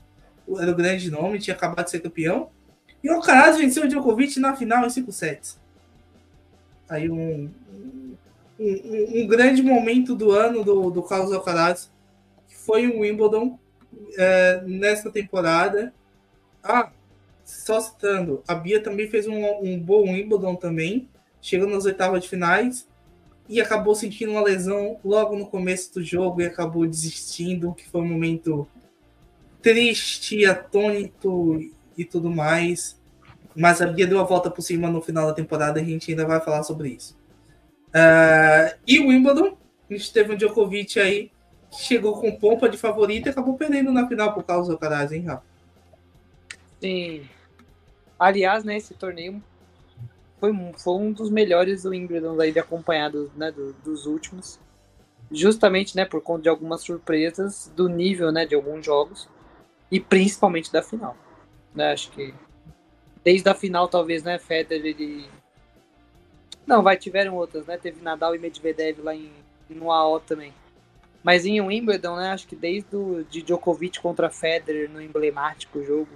era o grande nome, tinha acabado de ser campeão. E o Alcaraz venceu o Djokovic na final em 5 sets. Aí um, um, um, um, grande momento do ano do, do Carlos Alcaraz foi um Wimbledon é, nessa temporada. Ah, só citando, a Bia também fez um, um bom Wimbledon também, chegou nas oitavas de finais e acabou sentindo uma lesão logo no começo do jogo e acabou desistindo, que foi um momento triste, atônito e tudo mais. Mas a Bia deu a volta por cima no final da temporada e a gente ainda vai falar sobre isso. Uh, e o Wimbledon, a gente teve um Djokovic aí chegou com pompa de favorito e acabou perdendo na final por causa do Alcaraz, hein, Rafa? Sim. Aliás, né, esse torneio foi, foi um dos melhores do Wimbledon aí de acompanhados, né, do, dos últimos. Justamente, né, por conta de algumas surpresas do nível, né, de alguns jogos e principalmente da final. Né, acho que desde a final talvez, né, Federer ele não, vai tiveram outras, né? Teve Nadal e Medvedev lá em no AO também. Mas em Wimbledon, né, acho que desde o de Djokovic contra Federer no emblemático jogo,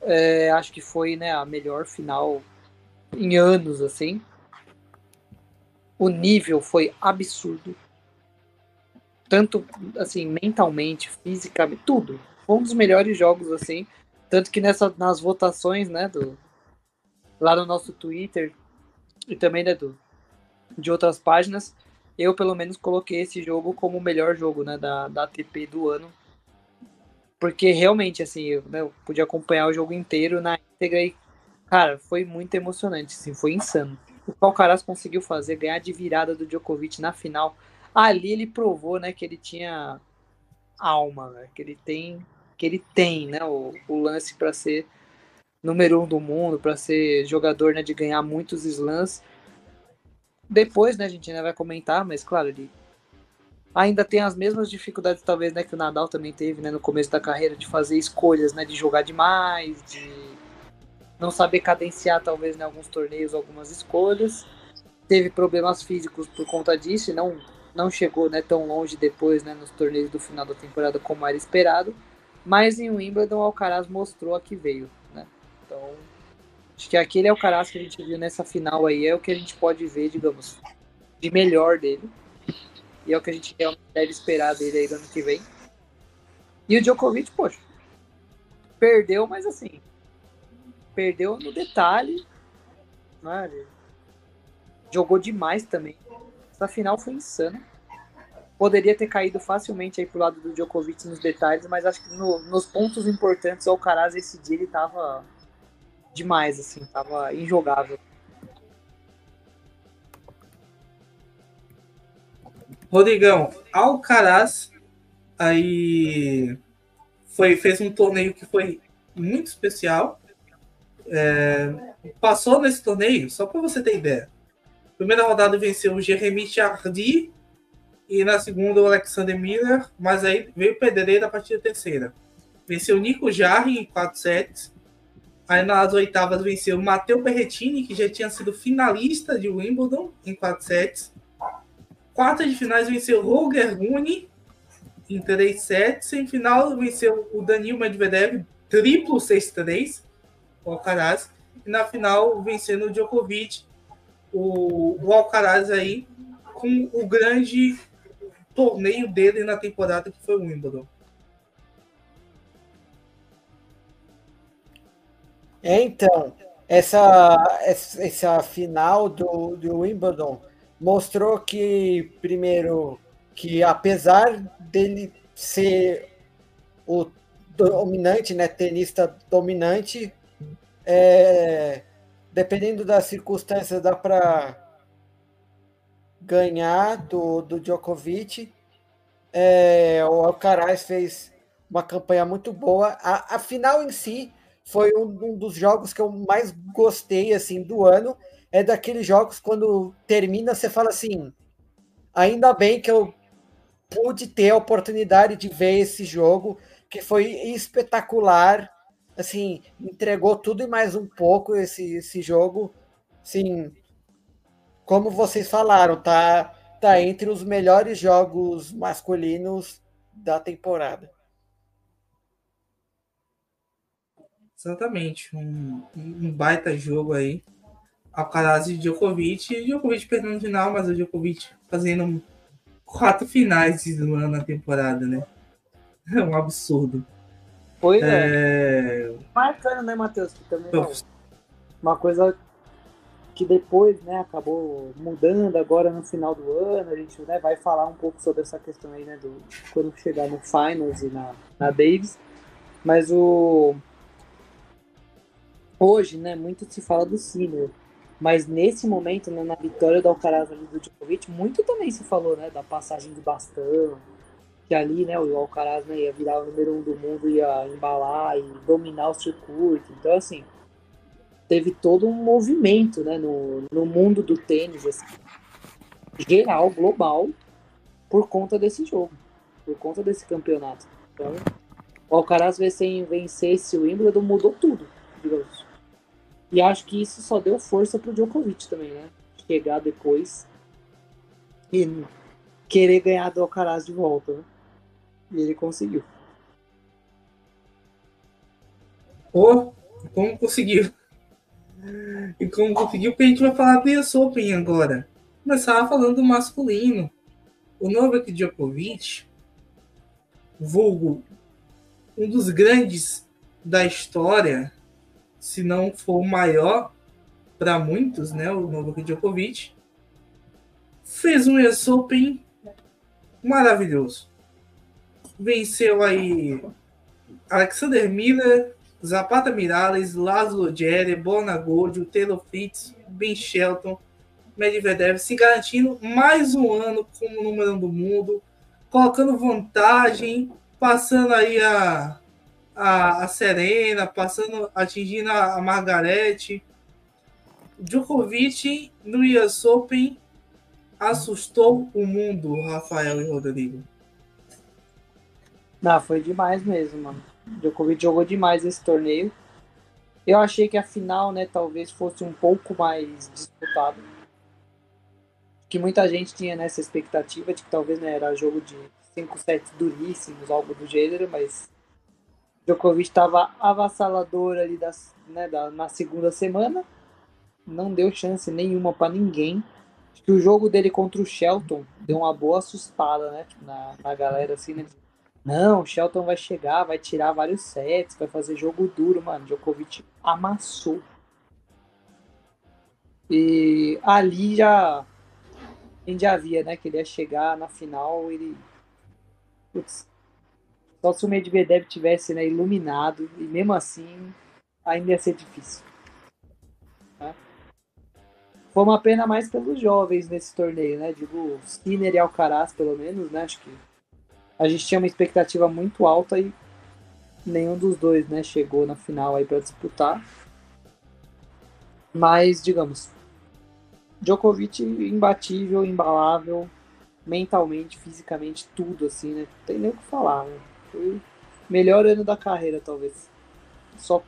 é, acho que foi né, a melhor final em anos, assim. O nível foi absurdo. Tanto, assim, mentalmente, fisicamente, tudo. Foi um dos melhores jogos, assim. Tanto que nessa, nas votações, né, do, lá no nosso Twitter e também né, do, de outras páginas, eu pelo menos coloquei esse jogo como o melhor jogo né, da, da ATP do ano. Porque realmente, assim, eu, né, eu pude acompanhar o jogo inteiro na íntegra e, cara, foi muito emocionante, assim, foi insano. O Alcaraz conseguiu fazer, ganhar de virada do Djokovic na final, ali ele provou, né, que ele tinha alma, né, que ele tem, que ele tem, né, o, o lance para ser número um do mundo, para ser jogador, né, de ganhar muitos slams depois, né, a gente ainda vai comentar, mas claro, ele ainda tem as mesmas dificuldades, talvez, né, que o Nadal também teve, né, no começo da carreira, de fazer escolhas, né, de jogar demais, de não saber cadenciar, talvez, né, alguns torneios, algumas escolhas. Teve problemas físicos por conta disso e não, não chegou, né, tão longe depois, né, nos torneios do final da temporada como era esperado. Mas em Wimbledon, o Alcaraz mostrou a que veio, né. Então, Acho que aquele é o Alcaraz que a gente viu nessa final aí, é o que a gente pode ver, digamos, de melhor dele. E é o que a gente realmente deve esperar dele aí no ano que vem. E o Djokovic, poxa, perdeu, mas assim, perdeu no detalhe. Né? Jogou demais também. Essa final foi insana. Poderia ter caído facilmente aí pro lado do Djokovic nos detalhes, mas acho que no, nos pontos importantes o Alcaraz esse dia ele tava demais, assim, tava injogável. Rodrigão, Alcaraz aí foi, fez um torneio que foi muito especial. É, passou nesse torneio, só para você ter ideia. Primeira rodada venceu o Jeremy Chardy e na segunda o Alexander Miller, mas aí veio o Pedreira a partir da terceira. Venceu o Nico Jarry em 4 sets Aí nas oitavas venceu Matteo Berrettini, que já tinha sido finalista de Wimbledon em 4 sets. Quartas de finais venceu Roger Rune em 3 sets. Em final venceu o Danil Medvedev, triplo 6-3, o Alcaraz. E na final vencendo o Djokovic, o, o Alcaraz aí, com o grande torneio dele na temporada que foi o Wimbledon. É, então, essa, essa final do, do Wimbledon mostrou que, primeiro, que apesar dele ser o dominante, né, tenista dominante, é, dependendo das circunstâncias, dá para ganhar do, do Djokovic. É, o Alcaraz fez uma campanha muito boa. A, a final em si foi um, um, dos jogos que eu mais gostei assim do ano. É daqueles jogos quando termina você fala assim, ainda bem que eu pude ter a oportunidade de ver esse jogo que foi espetacular. Assim, entregou tudo e mais um pouco esse, esse jogo. Sim, como vocês falaram, tá, tá entre os melhores jogos masculinos da temporada. Exatamente, um, um baita jogo aí. Alcaraz e Djokovic. Djokovic perdendo no final, mas o Djokovic fazendo quatro finais de ano na temporada, né? É um absurdo. Pois é. é... Marcando, né, Matheus? Que também é uma coisa que depois né, acabou mudando agora no final do ano. A gente né, vai falar um pouco sobre essa questão aí, né? Do, quando chegar no Finals e na, na Davis. Mas o. Hoje, né, muito se fala do Sinner. Mas nesse momento, né, na vitória do Alcaraz ali do Djokovic, muito também se falou, né, da passagem de bastão, que ali, né, o Alcaraz né, ia virar o número um do mundo, ia embalar e dominar o circuito. Então, assim, teve todo um movimento, né, no, no mundo do tênis, assim, geral, global, por conta desse jogo, por conta desse campeonato. Então, o Alcaraz vencer esse Wimbledon mudou tudo, digamos. E acho que isso só deu força pro Djokovic também, né? Chegar depois e querer ganhar do Alcaraz de volta, né? E ele conseguiu. Oh, como conseguiu? E como conseguiu, porque a gente vai falar do US Open agora. Começava falando do masculino. O Novak Djokovic, vulgo um dos grandes da história, se não for o maior para muitos, né, o Novak Djokovic, fez um US Open maravilhoso. Venceu aí Alexander Miller, Zapata Miralles, Laszlo Jerry, Bona Gold, Taylor Fritz, Ben Shelton, Medvedev se garantindo mais um ano como número um do mundo, colocando vantagem, passando aí a, a, a Serena, passando, atingindo a, a Margarete. Djokovic no US Open assustou o mundo, Rafael e Rodrigo. Não, foi demais mesmo, mano. Djokovic jogou demais esse torneio. Eu achei que a final, né, talvez fosse um pouco mais disputado. Que muita gente tinha nessa expectativa de que talvez né, era jogo de 5 sets duríssimos, algo do gênero, mas Djokovic estava avassalador ali das, né, da, na segunda semana. Não deu chance nenhuma para ninguém. Acho que o jogo dele contra o Shelton deu uma boa assustada, né? Na, na galera, assim, né? Não, o Shelton vai chegar, vai tirar vários sets, vai fazer jogo duro, mano. Djokovic amassou. E ali já a gente já via, né, que ele ia chegar na final, ele Putz, só se o Medvedev tivesse né, iluminado e mesmo assim ainda ia ser difícil. Né? Foi uma pena mais pelos jovens nesse torneio, né? Digo, Skinner e Alcaraz, pelo menos, né? Acho que a gente tinha uma expectativa muito alta e nenhum dos dois, né, chegou na final aí para disputar. Mas, digamos, Djokovic imbatível, imbalável, mentalmente, fisicamente, tudo assim, né? Não tem nem o que falar, né? Foi o melhor ano da carreira, talvez. Só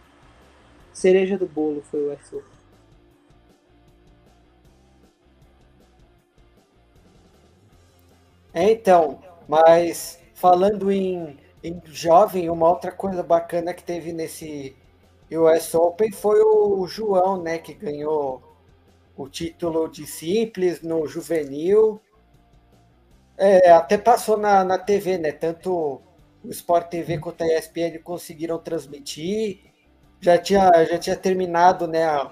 cereja do bolo foi o Westbrook. É, então, mas falando em, em jovem, uma outra coisa bacana que teve nesse US Open foi o João, né, que ganhou o título de simples no juvenil. É, até passou na, na TV, né? Tanto o Sport TV quanto a ESPN conseguiram transmitir. Já tinha, já tinha terminado, né? A,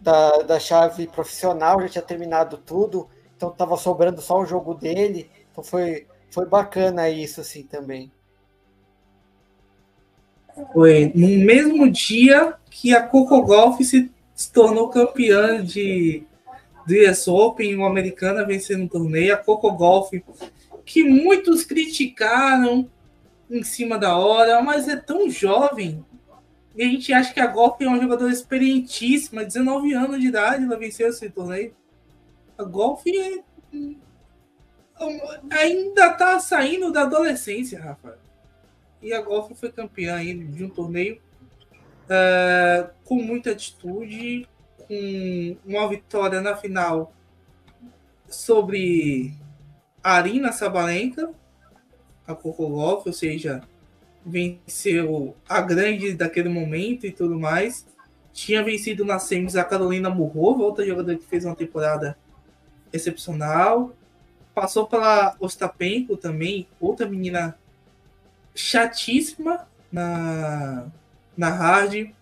da, da chave profissional, já tinha terminado tudo. Então estava sobrando só o jogo dele. Então foi, foi bacana isso, assim, também. Foi no mesmo dia que a Coco Golf se, se tornou campeã de do US Open, uma americana vencendo o torneio, a Coco Golf, que muitos criticaram em cima da hora, mas é tão jovem. E a gente acha que a Golf é uma jogadora experientíssima, 19 anos de idade, ela venceu esse torneio. A Golf é... ainda tá saindo da adolescência, Rafa. E a Golf foi campeã de um torneio uh, com muita atitude, com uma vitória na final sobre Arina Sabalenka, a Golf, ou seja, venceu a grande daquele momento e tudo mais. Tinha vencido na semis a Carolina Murrova, outra jogadora que fez uma temporada excepcional. Passou pela Ostapenko também, outra menina chatíssima na, na hard.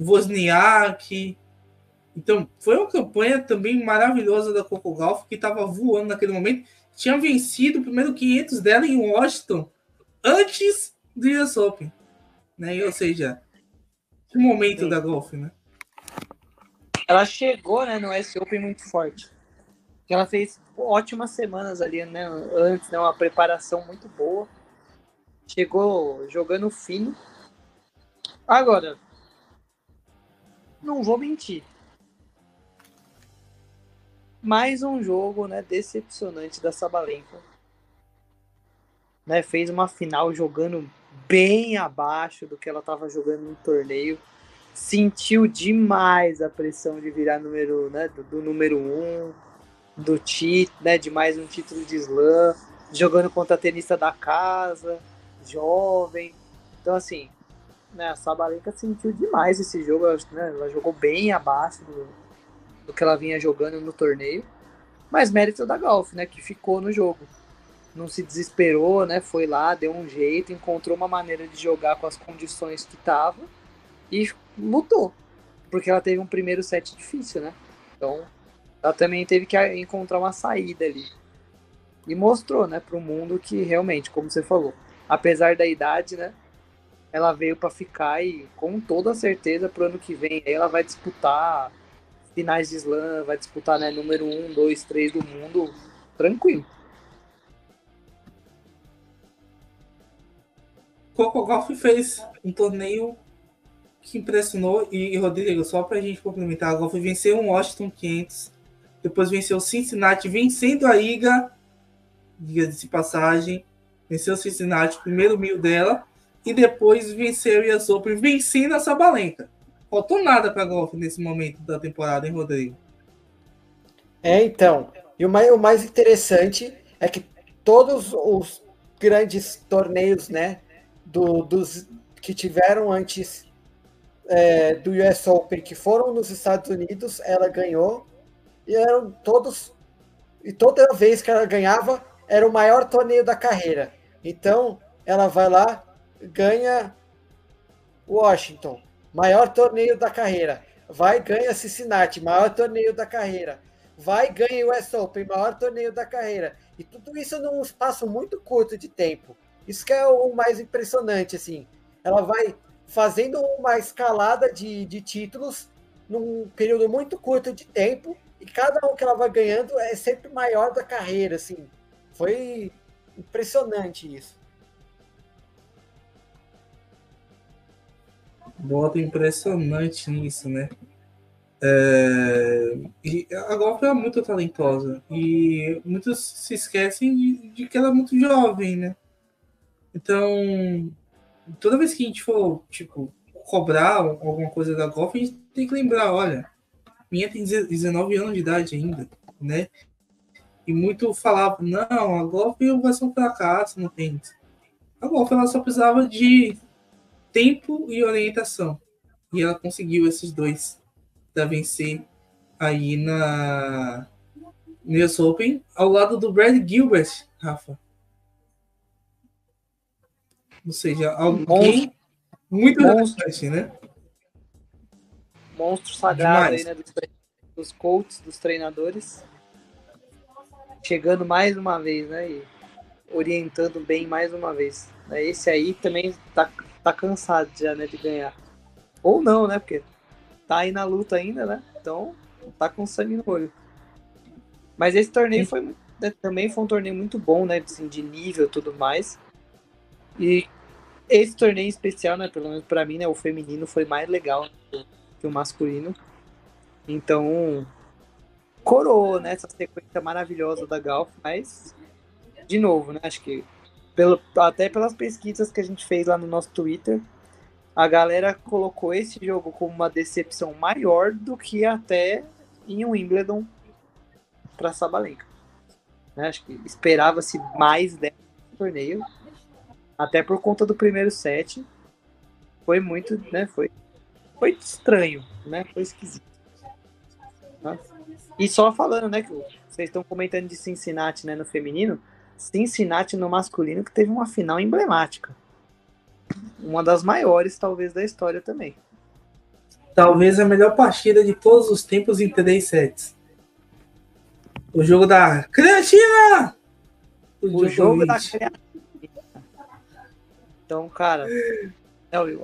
Wozniak. Então, foi uma campanha também maravilhosa da Coco Golf, que estava voando naquele momento. Tinha vencido o primeiro 500 dela em Washington antes do US Open. Né? Ou seja, que momento Sim. da Golf, né? Ela chegou né, no US Open muito forte. Ela fez ótimas semanas ali, né? Antes, né, uma preparação muito boa. Chegou jogando fino. Agora, não vou mentir. Mais um jogo, né, decepcionante da Sabalenka. Né, fez uma final jogando bem abaixo do que ela estava jogando no torneio. Sentiu demais a pressão de virar número, né, do, do número um, do título, né, de mais um título de slam, jogando contra a tenista da casa, jovem. Então assim, né, a Sabalenka sentiu demais esse jogo, ela, né, ela jogou bem abaixo do, do, que ela vinha jogando no torneio, mas mérito da Golf, né, que ficou no jogo. Não se desesperou, né, foi lá, deu um jeito, encontrou uma maneira de jogar com as condições que tava e lutou, porque ela teve um primeiro set difícil, né? Então, ela também teve que encontrar uma saída ali. E mostrou, né, para o mundo que realmente, como você falou, apesar da idade, né, ela veio para ficar e com toda certeza pro ano que vem ela vai disputar finais de slam, vai disputar né, número 1, 2, 3 do mundo tranquilo. Coco Golf fez um torneio que impressionou e, Rodrigo, só para a gente complementar, a Golf venceu um Washington 500, depois venceu Cincinnati, vencendo a Iga, diga de passagem, venceu Cincinnati, primeiro mil dela, e depois venceu o US Open, vencendo a Sabalenka. Faltou nada para golfe nesse momento da temporada, hein, Rodrigo? É, então. E o mais, o mais interessante é que todos os grandes torneios, né, do, dos que tiveram antes é, do US Open, que foram nos Estados Unidos, ela ganhou. E eram todos. E toda vez que ela ganhava, era o maior torneio da carreira. Então, ela vai lá, ganha Washington, maior torneio da carreira. Vai ganha Cincinnati, maior torneio da carreira. Vai ganha US Open, maior torneio da carreira. E tudo isso num espaço muito curto de tempo. Isso que é o mais impressionante, assim. Ela vai fazendo uma escalada de, de títulos num período muito curto de tempo e cada um que ela vai ganhando é sempre maior da carreira, assim. Foi impressionante isso. Bota impressionante nisso, né? É, e a Golf é muito talentosa e muitos se esquecem de, de, que ela é muito jovem, né? Então, toda vez que a gente for, tipo, cobrar alguma coisa da Golf, a gente tem que lembrar, olha, minha tem 19 anos de idade ainda, né? E muito falava, não, a Golf vai ser um fracasso no tênis. A Golf ela só precisava de tempo e orientação. E ela conseguiu esses dois para vencer aí na US Open, ao lado do Brad Gilbert, Rafa. Ou seja, alguém muito relevante, né? Monstro sagrado aí, né? Dos, dos coaches, dos treinadores. Chegando mais uma vez, né? E orientando bem mais uma vez. Esse aí também tá tá cansado já, né, de ganhar. Ou não, né? Porque tá aí na luta ainda, né? Então tá com sangue no olho. Mas esse torneio foi né, também foi um torneio muito bom, né? Assim, de nível e tudo mais. E esse torneio especial, né? Pelo menos pra mim, né? O feminino foi mais legal que o masculino. Então, coroou, né? Essa sequência maravilhosa da Golf, mas, de novo, né? Acho que pelo, até pelas pesquisas que a gente fez lá no nosso Twitter, a galera colocou esse jogo como uma decepção maior do que até em Wimbledon para Sabalenka. Né? Acho que esperava-se mais desse torneio, até por conta do primeiro set. Foi muito, né? Foi, foi estranho, né? Foi esquisito. E só falando, né? Que vocês estão comentando de Cincinnati, né? No feminino, Cincinnati no masculino que teve uma final emblemática. Uma das maiores, talvez, da história também. Talvez a melhor partida de todos os tempos em três sets. O jogo da Creatina! O, o jogo da Creatina. Então, cara, é,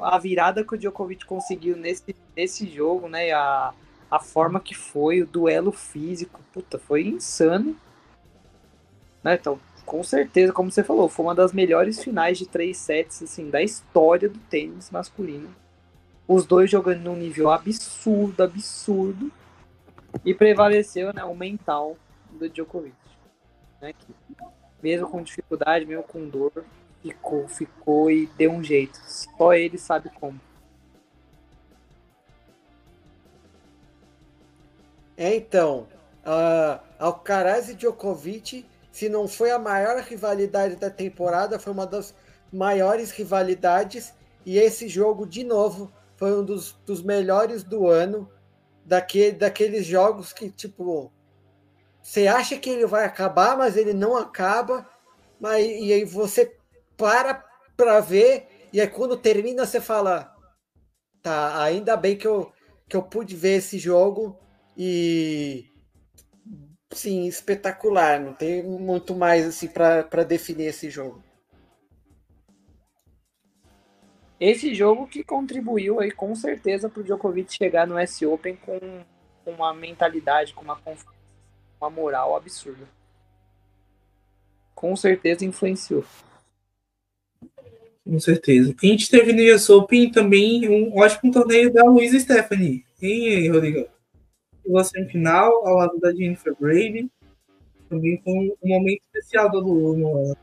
a virada que o Djokovic conseguiu nesse, nesse jogo, né? A, a forma que foi, o duelo físico, puta, foi insano. Né? Então, com certeza, como você falou, foi uma das melhores finais de três sets assim, da história do tênis masculino. Os dois jogando num nível absurdo, absurdo. E prevaleceu né, o mental do Djokovic. Né, que, mesmo com dificuldade, mesmo com dor, ficou, ficou e deu um jeito. Só ele sabe como. É, então, uh, Alcaraz e Djokovic se não foi a maior rivalidade da temporada, foi uma das maiores rivalidades. E esse jogo, de novo, foi um dos, dos melhores do ano. Daquele, daqueles jogos que, tipo, você acha que ele vai acabar, mas ele não acaba. Mas, e aí você para para ver, e aí quando termina, você fala: tá, ainda bem que eu, que eu pude ver esse jogo. E sim, espetacular. Não tem muito mais assim para definir esse jogo. Esse jogo que contribuiu aí com certeza para o Djokovic chegar no S Open com uma mentalidade, com uma confiança, uma moral absurda. Com certeza influenciou. Com certeza. A gente teve no US Open também um ótimo torneio da Luísa Stephanie. Hein, Rodrigo? À semifinal ao lado da Jennifer Brady. Também foi um, momento especial do Lulu.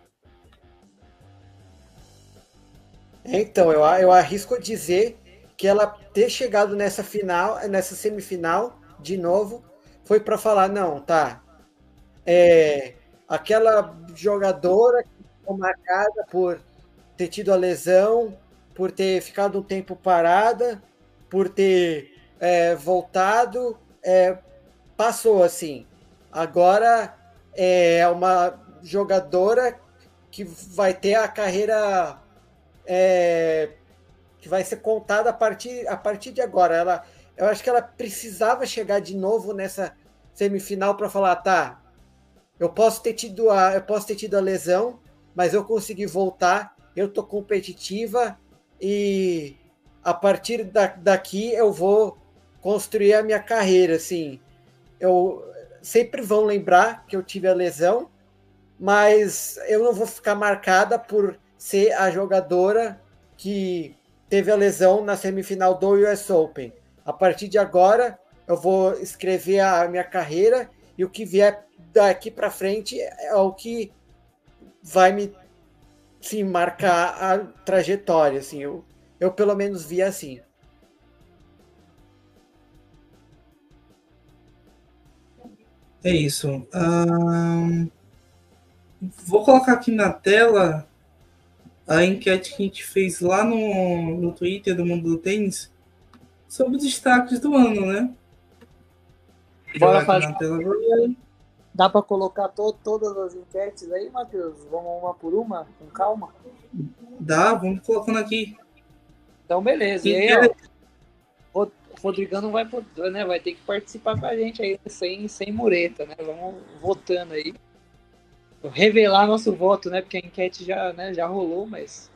Então, eu, eu arrisco dizer que ela ter chegado nessa final, nessa semifinal, de novo, foi para falar, não, tá. É, aquela jogadora que ficou marcada por ter tido a lesão, por ter ficado um tempo parada, por ter é, voltado, é, passou assim. Agora é uma jogadora que vai ter a carreira é, que vai ser contada a partir, a partir de agora. Ela, eu acho que ela precisava chegar de novo nessa semifinal para falar, tá, eu posso ter tido a, eu posso ter tido a lesão, mas eu consegui voltar, eu tô competitiva e a partir da, daqui eu vou construir a minha carreira, assim. Eu sempre vão lembrar que eu tive a lesão, mas eu não vou ficar marcada por ser a jogadora que teve a lesão na semifinal do US Open. A partir de agora, eu vou escrever a minha carreira e o que vier daqui para frente é o que vai me sim, marcar a trajetória. Assim, eu, eu pelo menos vi assim. É isso. vou colocar aqui na tela a enquete que a gente fez lá no, no Twitter do Mundo do Tênis sobre os destaques do ano, né? Bora fazer. Dá para colocar to todas as enquetes aí, Matheus? Vamos uma por uma, com calma? Dá, vamos colocando aqui. Então, beleza. E aí, ó, Rodrigão não vai poder, né? Vai ter que participar com a gente aí, sem, sem mureta, né? Vamos votando aí. Revelar nosso voto, né? Porque a enquete já, né, já rolou, mas.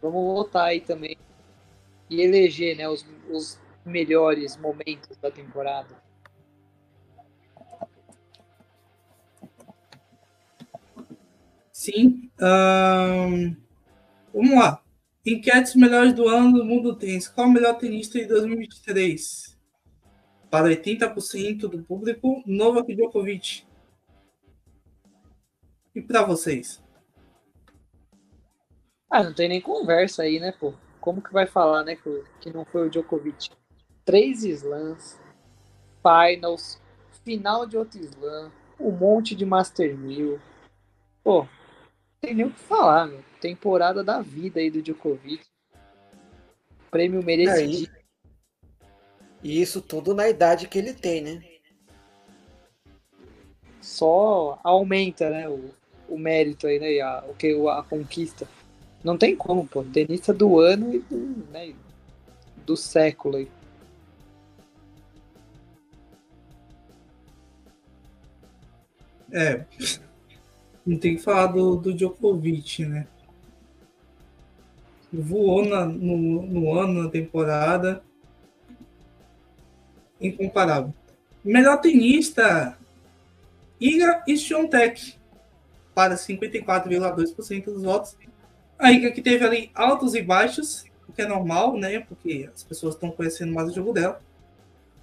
Vamos votar aí também e eleger né, os, os melhores momentos da temporada. Sim. vamos lá. Enquetes melhores do ano do mundo tênis. Qual o melhor tenista de 2023? Para 80% do público, Novak Djokovic. E para vocês? Ah, não tem nem conversa aí, né, pô? Como que vai falar, né, que, não foi o Djokovic? Três slams, finals, final de outro slam, um monte de Master 1000. Pô, tem nem o que falar, meu. Temporada da vida aí do Djokovic. Prêmio merecido. É, e isso tudo na idade que ele tem, né? Só aumenta, né, o, o mérito aí, né, a, o que a conquista. Não tem como, pô. Tenista do ano e do, né, do século aí. É. Não tem que falar do, do Djokovic, né? Voou na, no, no ano, na temporada. Incomparável. Melhor tenista, Iga Swiatek, para 54,2% dos votos. A Iga que teve ali altos e baixos, o que é normal, né? Porque as pessoas estão conhecendo mais o jogo dela.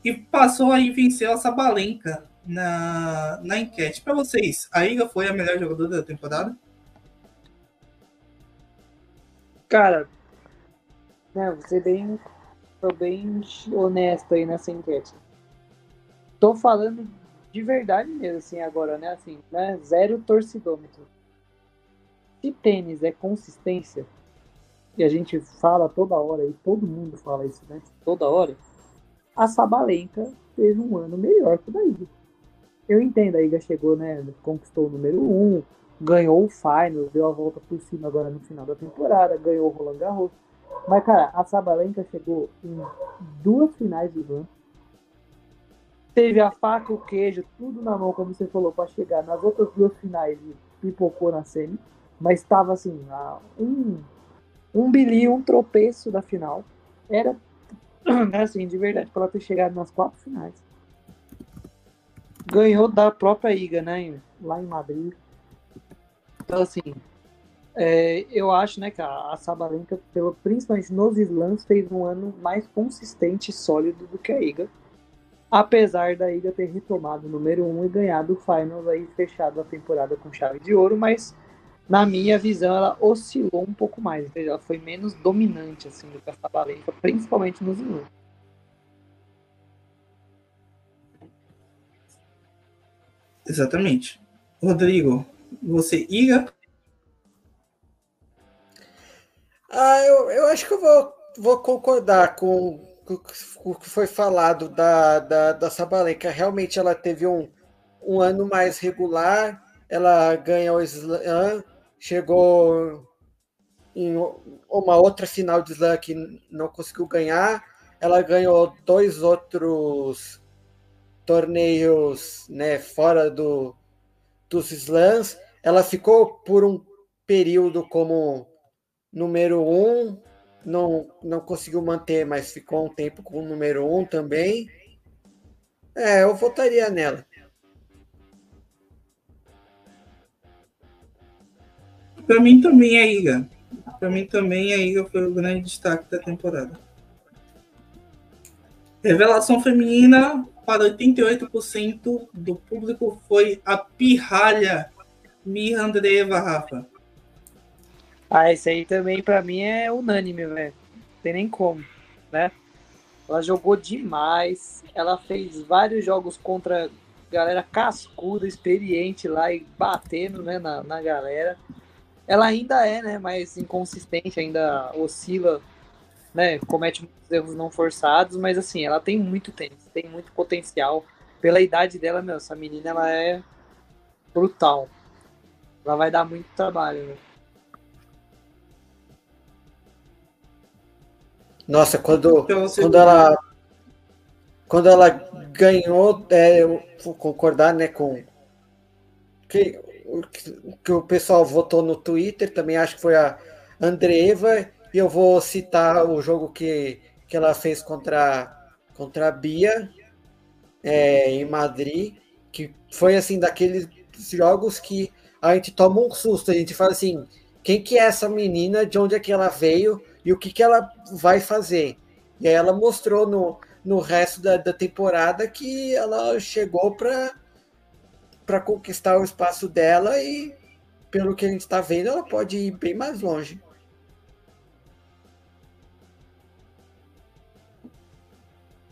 E passou aí vencer a Sabalenka na, na enquete. Para vocês, a Iga foi a melhor jogadora da temporada? Cara, né, você bem, tô bem honesto aí nessa enquete. Tô falando de verdade mesmo, assim, agora, né? Assim, né? Zero torcidômetro. Se tênis é consistência, e a gente fala toda hora, e todo mundo fala isso, né? Toda hora, a Sabalenka teve um ano melhor que o da Iga eu entendo, a Iga chegou, né? Conquistou o número 1, um, ganhou o final, deu a volta por cima agora no final da temporada, ganhou o Roland Garros. Mas, cara, a Sabalenka chegou em duas finais de Slam. Teve a faca, o queijo, tudo na mão, como você falou, para chegar nas outras duas finais e pipocou na semi. Mas estava assim, um, um bilhão, um tropeço da final. Era, assim, de verdade, para ela ter chegado nas quatro finais ganhou da própria Iga, né? Lá em Madrid. Então, assim, é, eu acho, né, que a, a Sabalenka, pelo, principalmente nos slams, fez um ano mais consistente e sólido do que a Iga. Apesar da Iga ter retomado o número 1 um e ganhado o Finals aí, fechado a temporada com chave de ouro, mas na minha visão ela oscilou um pouco mais, ela foi menos dominante assim do que a Sabalenka, principalmente nos slams. Exatamente. Rodrigo, você iga? Ah, eu, eu acho que eu vou, vou concordar com, com o que foi falado da, da, da Sabalenka. Realmente ela teve um, um ano mais regular, ela ganhou o Slam, chegou em uma outra final de Slam que não conseguiu ganhar. Ela ganhou dois outros torneios né, fora do, dos slams. Ela ficou por um período como número um, não, não conseguiu manter, mas ficou um tempo com o número um também. É, eu votaria nela. Para mim também é Iga. Para mim também a Iga foi o grande destaque da temporada. Revelação feminina, para 88% do público foi a pirralha Mirra Andreeva, Rafa. Ah, esse aí também para mim é unânime, velho. Não tem nem como, né? Ela jogou demais. Ela fez vários jogos contra galera cascuda, experiente lá e batendo né, na, na galera. Ela ainda é, né, mais inconsistente, ainda oscila né, comete muitos erros não forçados, mas assim, ela tem muito tênis, tem muito potencial. Pela idade dela, meu, essa menina ela é brutal. Ela vai dar muito trabalho, né? Nossa, quando, então, quando ela quando ela ganhou, é, eu vou concordar, né, com que, que o pessoal votou no Twitter, também acho que foi a Andreeva e eu vou citar o jogo que, que ela fez contra, contra a Bia é, em Madrid, que foi assim daqueles jogos que a gente toma um susto, a gente fala assim, quem que é essa menina, de onde é que ela veio e o que, que ela vai fazer. E aí ela mostrou no, no resto da, da temporada que ela chegou para conquistar o espaço dela e, pelo que a gente está vendo, ela pode ir bem mais longe.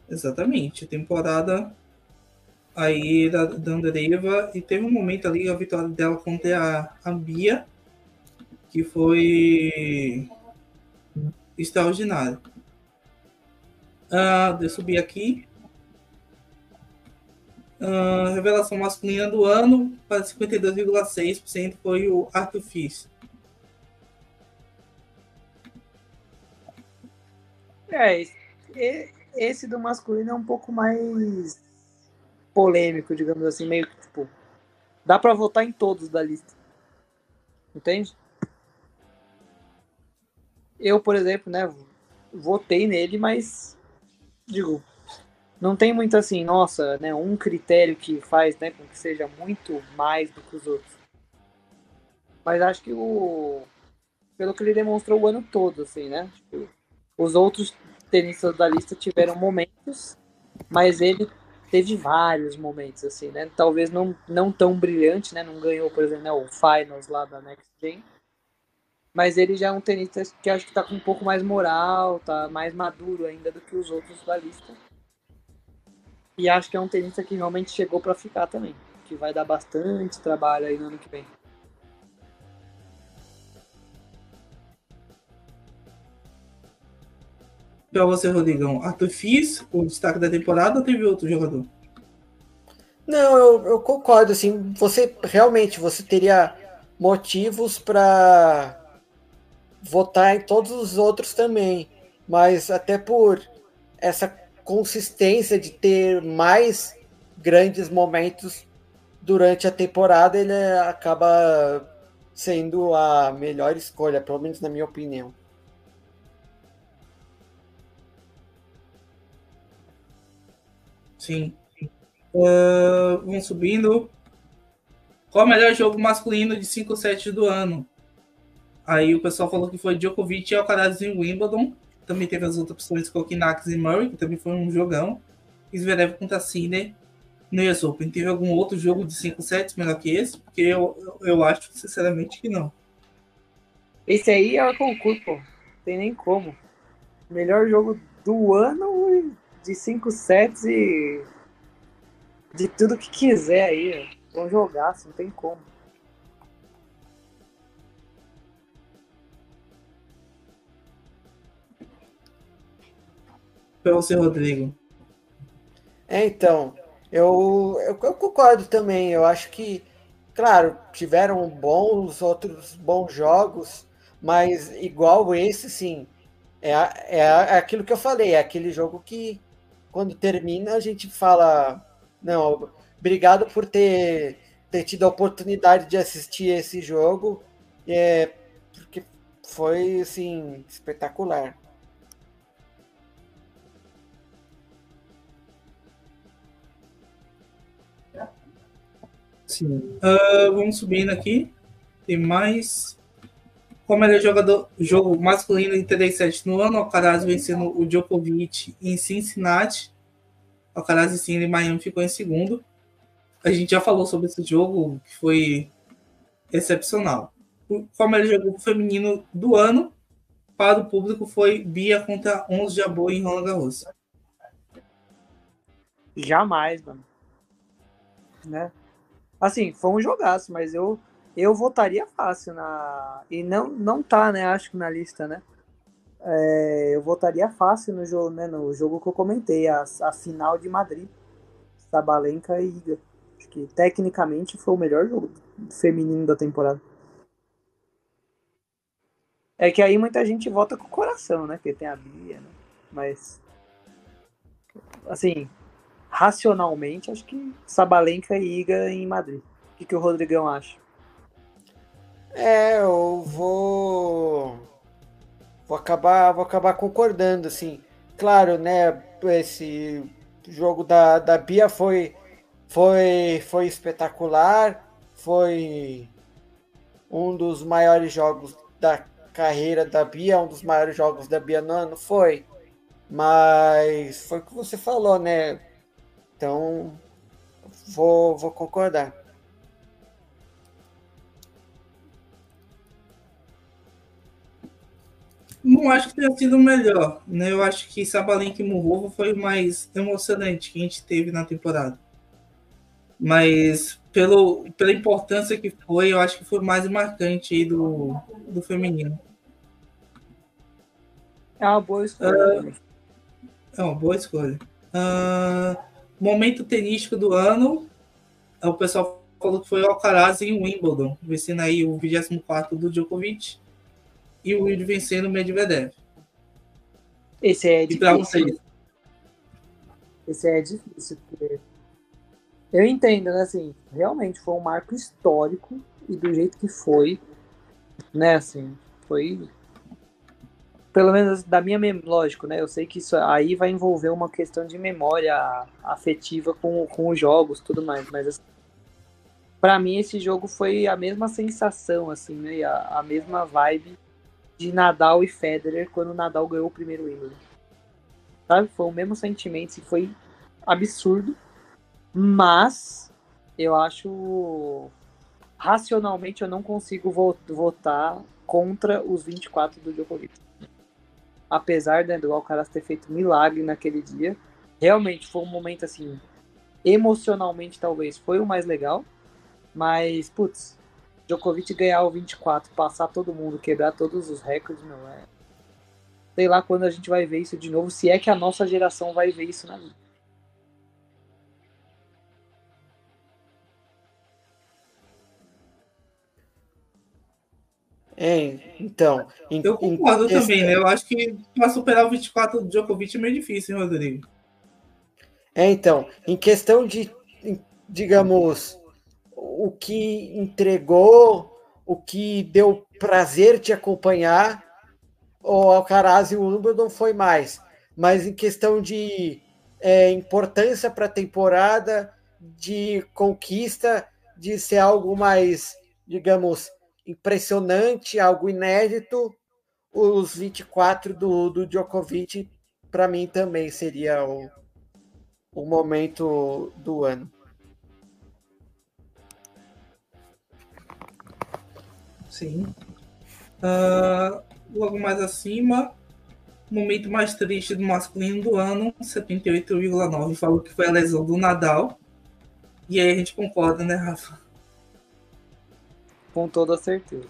Exatamente. Temporada aí da, Andreva e teve um momento ali a vitória dela contra a, a Bia que foi extraordinário. Uh, deixa eu subir aqui. Uh, revelação masculina do ano para 52,6% foi o Arthur. É, esse do masculino é um pouco mais polêmico, digamos assim, meio que tipo, dá para votar em todos da lista. Entende? Eu, por exemplo, né, votei nele, mas digo, não tem muito assim, nossa, né, um critério que faz, né, com que seja muito mais do que os outros. Mas acho que o pelo que ele demonstrou o ano todo, assim, né? Tipo, os outros tenistas da lista tiveram momentos, mas ele teve vários momentos, assim, né? Talvez não, não tão brilhante, né? Não ganhou, por exemplo, né, o Finals lá da Next Gen, mas ele já é um tenista que acho que tá com um pouco mais moral, tá mais maduro ainda do que os outros da lista. E acho que é um tenista que realmente chegou para ficar também, que vai dar bastante trabalho aí no ano que vem. Para você, Rodrigão, Arthur Fiz, o destaque da temporada ou teve outro jogador? Não, eu, eu concordo, assim, você realmente você teria motivos para votar em todos os outros também, mas até por essa consistência de ter mais grandes momentos durante a temporada, ele acaba sendo a melhor escolha, pelo menos na minha opinião. Sim. Uh, vamos subindo. Qual o melhor jogo masculino de 5 sets do ano? Aí o pessoal falou que foi Djokovic e Alcaraz em Wimbledon. Também teve as outras opções com Kokinax e Murray, que também foi um jogão. Zverev contra Sinner no US Open. Teve algum outro jogo de 5 sets melhor que esse? Porque eu, eu acho, sinceramente, que não. Esse aí é o concurso, pô. Tem nem como. Melhor jogo do ano de 5 sets e de tudo que quiser aí. Vão jogar, não tem como. Para você, Rodrigo? É, então, eu, eu, eu, concordo também. Eu acho que, claro, tiveram bons outros bons jogos, mas igual esse, sim, é, é, é aquilo que eu falei, é aquele jogo que quando termina a gente fala, não, obrigado por ter, ter tido a oportunidade de assistir esse jogo, é, porque foi, assim, espetacular. Sim. Uh, vamos subindo aqui. Tem mais. Como ele é jogador, jogo masculino em 3 7 no ano, Alcaraz vencendo o Djokovic em Cincinnati. Alcaraz sim, em Miami ficou em segundo. A gente já falou sobre esse jogo, que foi excepcional. Como ele jogou feminino do ano, para o público foi Bia contra 11 Jabô em Roland Garros. Jamais, mano. Né? Assim, foi um jogaço, mas eu eu votaria fácil na e não não tá, né? Acho que na lista, né? É, eu votaria fácil no jogo, né? No jogo que eu comentei, a, a final de Madrid, Sabalenka e Iga. Acho que tecnicamente foi o melhor jogo feminino da temporada. É que aí muita gente vota com o coração, né? Porque tem a Bia, né? Mas assim, racionalmente, acho que Sabalenka e Iga em Madrid. O que, que o Rodrigão acha? É, eu vou. vou acabar, vou acabar concordando, assim. Claro, né, esse jogo da, da Bia foi, foi, foi espetacular, foi um dos maiores jogos da carreira da Bia, um dos maiores jogos da Bia no ano, foi. Mas foi o que você falou, né? Então, vou, vou concordar. Não acho que tenha sido o melhor, né? Eu acho que Sabalenka e Murrovo foi o mais emocionante que a gente teve na temporada. Mas pelo, pela importância que foi, eu acho que foi mais marcante aí do, do feminino. É uma boa escolha. Uh, é uma boa escolha. Uh, momento tenístico do ano, o pessoal falou que foi o Alcaraz em Wimbledon, vencendo aí o 24 do Djokovic e o Will vencendo o Medvedev. Esse é difícil. Esse é difícil, porque eu entendo, né, assim, realmente foi um marco histórico e do jeito que foi, né, assim, foi pelo menos da minha lógico, né? Eu sei que isso aí vai envolver uma questão de memória afetiva com, com os jogos, tudo mais, mas assim, para mim esse jogo foi a mesma sensação, assim, né? A, a mesma vibe de Nadal e Federer quando Nadal ganhou o primeiro Wimbledon. Sabe? Foi o mesmo sentimento, assim, foi absurdo, mas eu acho racionalmente eu não consigo votar contra os 24 do Djokovic apesar né, do Alcaraz ter feito milagre naquele dia. Realmente foi um momento assim, emocionalmente talvez foi o mais legal, mas putz, Djokovic ganhar o 24, passar todo mundo, quebrar todos os recordes, meu, é. Sei lá quando a gente vai ver isso de novo, se é que a nossa geração vai ver isso na vida. É, então. Em, eu concordo em, também, né? Eu acho que para superar o 24 do Djokovic é meio difícil, hein, Rodrigo? É, então. Em questão de, digamos, o que entregou, o que deu prazer te acompanhar, o Alcaraz e o Wimbledon foi mais. Mas em questão de é, importância para a temporada, de conquista, de ser algo mais, digamos, impressionante, algo inédito. Os 24 do, do Djokovic, para mim, também seria o, o momento do ano. Sim. Uh, logo mais acima, momento mais triste do masculino do ano, 78,9. Falou que foi a lesão do Nadal. E aí a gente concorda, né, Rafa? Com toda certeza.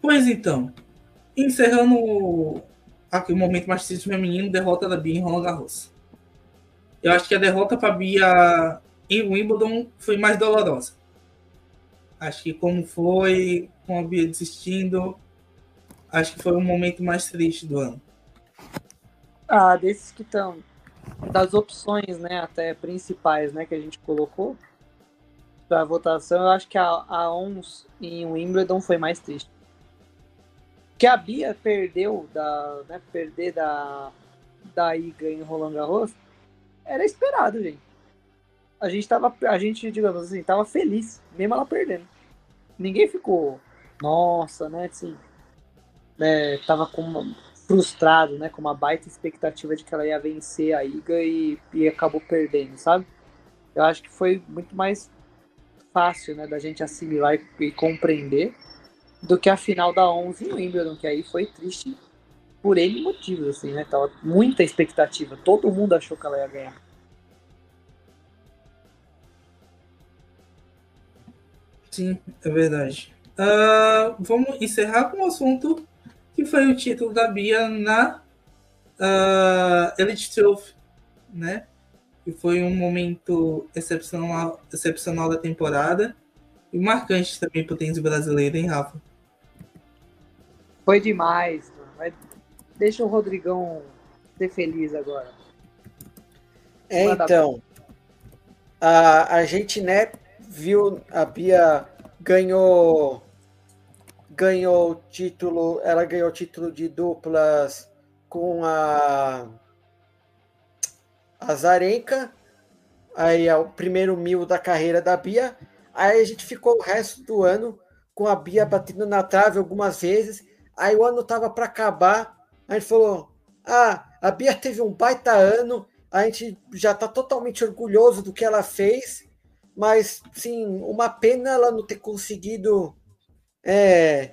Pois então, encerrando aqui o momento mais triste feminino, derrota da Bia em Roland Garros. Eu acho que a derrota para Bia em Wimbledon foi mais dolorosa. Acho que como foi com a Bia desistindo, acho que foi o momento mais triste do ano. Ah, desses que estão das opções, né, até principais, né, que a gente colocou para votação, eu acho que a, a ONS em Wimbledon foi mais triste. Que a Bia perdeu da, né, perder da da Iga em Roland Garros, era esperado, gente. A gente tava, a gente, digamos assim, tava feliz, mesmo ela perdendo. Ninguém ficou, nossa, né, assim, né, tava com uma, frustrado, né? Com uma baita expectativa de que ela ia vencer a Iga e, e acabou perdendo, sabe? Eu acho que foi muito mais fácil, né, da gente assimilar e, e compreender do que a final da 11 em Wimbledon, que aí foi triste por N motivos, assim, né? Tava muita expectativa, todo mundo achou que ela ia ganhar. Sim, é verdade. Uh, vamos encerrar com o assunto que foi o título da Bia na uh, Elite Trophy, né? Que foi um momento excepcional, excepcional da temporada e marcante também para o tênis brasileiro, hein, Rafa? Foi demais, mano. Deixa o Rodrigão ser feliz agora. É, então, a, a gente, né, viu a Bia ganhou ganhou o título, ela ganhou o título de duplas com a Azarenka, aí é o primeiro mil da carreira da Bia. Aí a gente ficou o resto do ano com a Bia batendo na trave algumas vezes. Aí o ano tava para acabar, a gente falou: "Ah, a Bia teve um baita ano, a gente já está totalmente orgulhoso do que ela fez, mas sim, uma pena ela não ter conseguido é,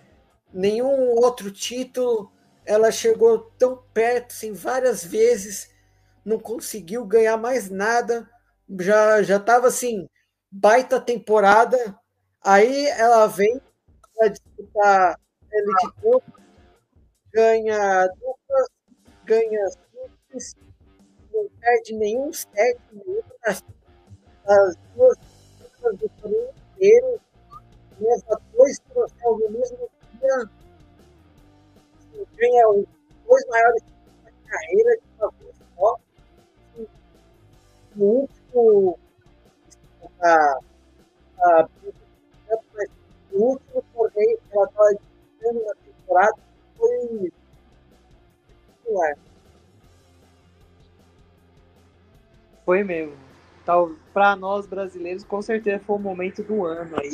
nenhum outro título. Ela chegou tão perto, assim, várias vezes, não conseguiu ganhar mais nada. Já já estava assim, baita temporada. Aí ela vem para disputar Elite Cup, ganha duplas, ganha simples, não perde nenhum set, nenhuma das, das duas duplas do inteiro, leva dois troféus no mesmo dia, assim, ganha os dois maiores da carreira de uma vez só. Assim, no último a, a, o último torneio que ela estava disputando na temporada foi. Foi mesmo. Para nós brasileiros, com certeza foi o momento do ano aí,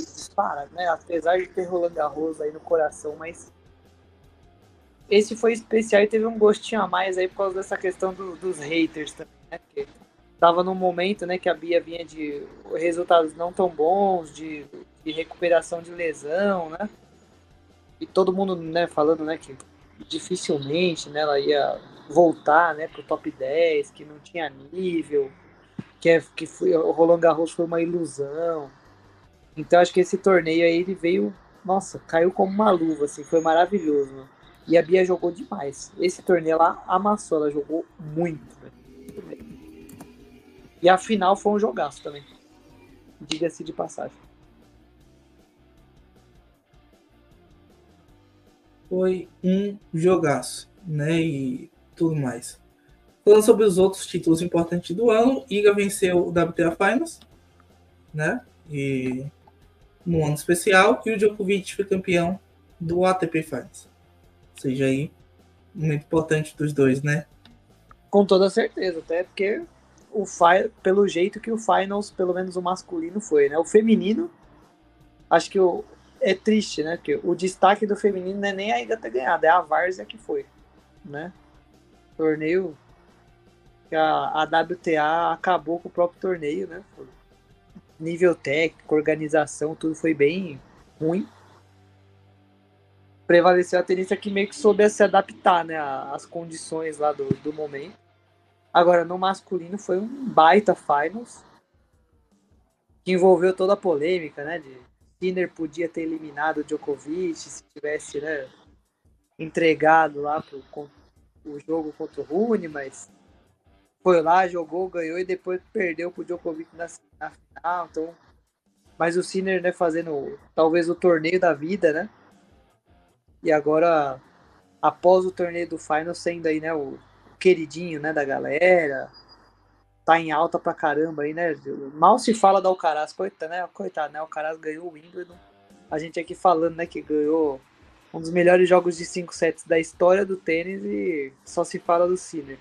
né? Apesar de ter Roland Garros aí no coração, mas esse foi especial e teve um gostinho a mais aí por causa dessa questão do, dos haters também, né? Porque tava num momento, né, que a Bia vinha de resultados não tão bons, de, de recuperação de lesão, né? E todo mundo, né, falando, né, que dificilmente, né, ela ia voltar, né, pro top 10, que não tinha nível, que, é, que foi, o Roland Garros foi uma ilusão. Então acho que esse torneio aí ele veio, nossa, caiu como uma luva, assim, foi maravilhoso. Né? E a Bia jogou demais. Esse torneio ela amassou, ela jogou muito. Né? E a final foi um jogaço também. Diga-se de passagem. Foi um jogaço, né? E tudo mais. Falando sobre os outros títulos importantes do ano, Iga venceu o WTA Finals, né? E no ano especial, e o Djokovic foi campeão do ATP Finals. Ou seja, aí, muito importante dos dois, né? Com toda certeza, até porque o pelo jeito que o Finals, pelo menos o masculino, foi, né? O feminino, acho que o, é triste, né? Porque o destaque do feminino não é nem a Iga ter ganhado, é a Várzea que foi, né? Torneio que a, a WTA acabou com o próprio torneio, né? Nível técnico, organização, tudo foi bem ruim. Prevaleceu a tenista que meio que soube se adaptar, né? Às condições lá do, do momento. Agora, no masculino foi um baita finals. Que envolveu toda a polêmica, né? De Sinner podia ter eliminado o Djokovic se tivesse, né? Entregado lá pro, o jogo contra o Rune, mas foi lá, jogou, ganhou e depois perdeu pro Djokovic na, na final. Então, mas o Sinner, né, fazendo talvez o torneio da vida, né? E agora, após o torneio do Final, sendo aí, né, o queridinho, né, da galera. Tá em alta pra caramba aí, né? Mal se fala da Alcaraz, coitado, né? Coitado, né? O Alcaraz ganhou o Wimbledon. A gente aqui falando, né, que ganhou um dos melhores jogos de 5 sets da história do tênis e só se fala do Sinner.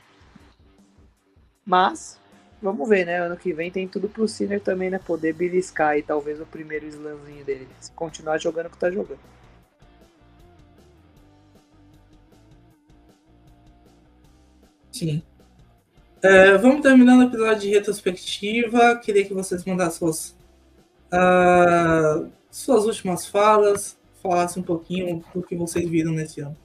Mas, vamos ver, né? Ano que vem tem tudo pro Sinner também, né? Poder beliscar aí talvez o primeiro slamzinho dele. Se continuar jogando o que tá jogando. Sim. É, vamos terminando o episódio de retrospectiva. Queria que vocês mandassem suas, uh, suas últimas falas, falassem um pouquinho do que vocês viram nesse ano.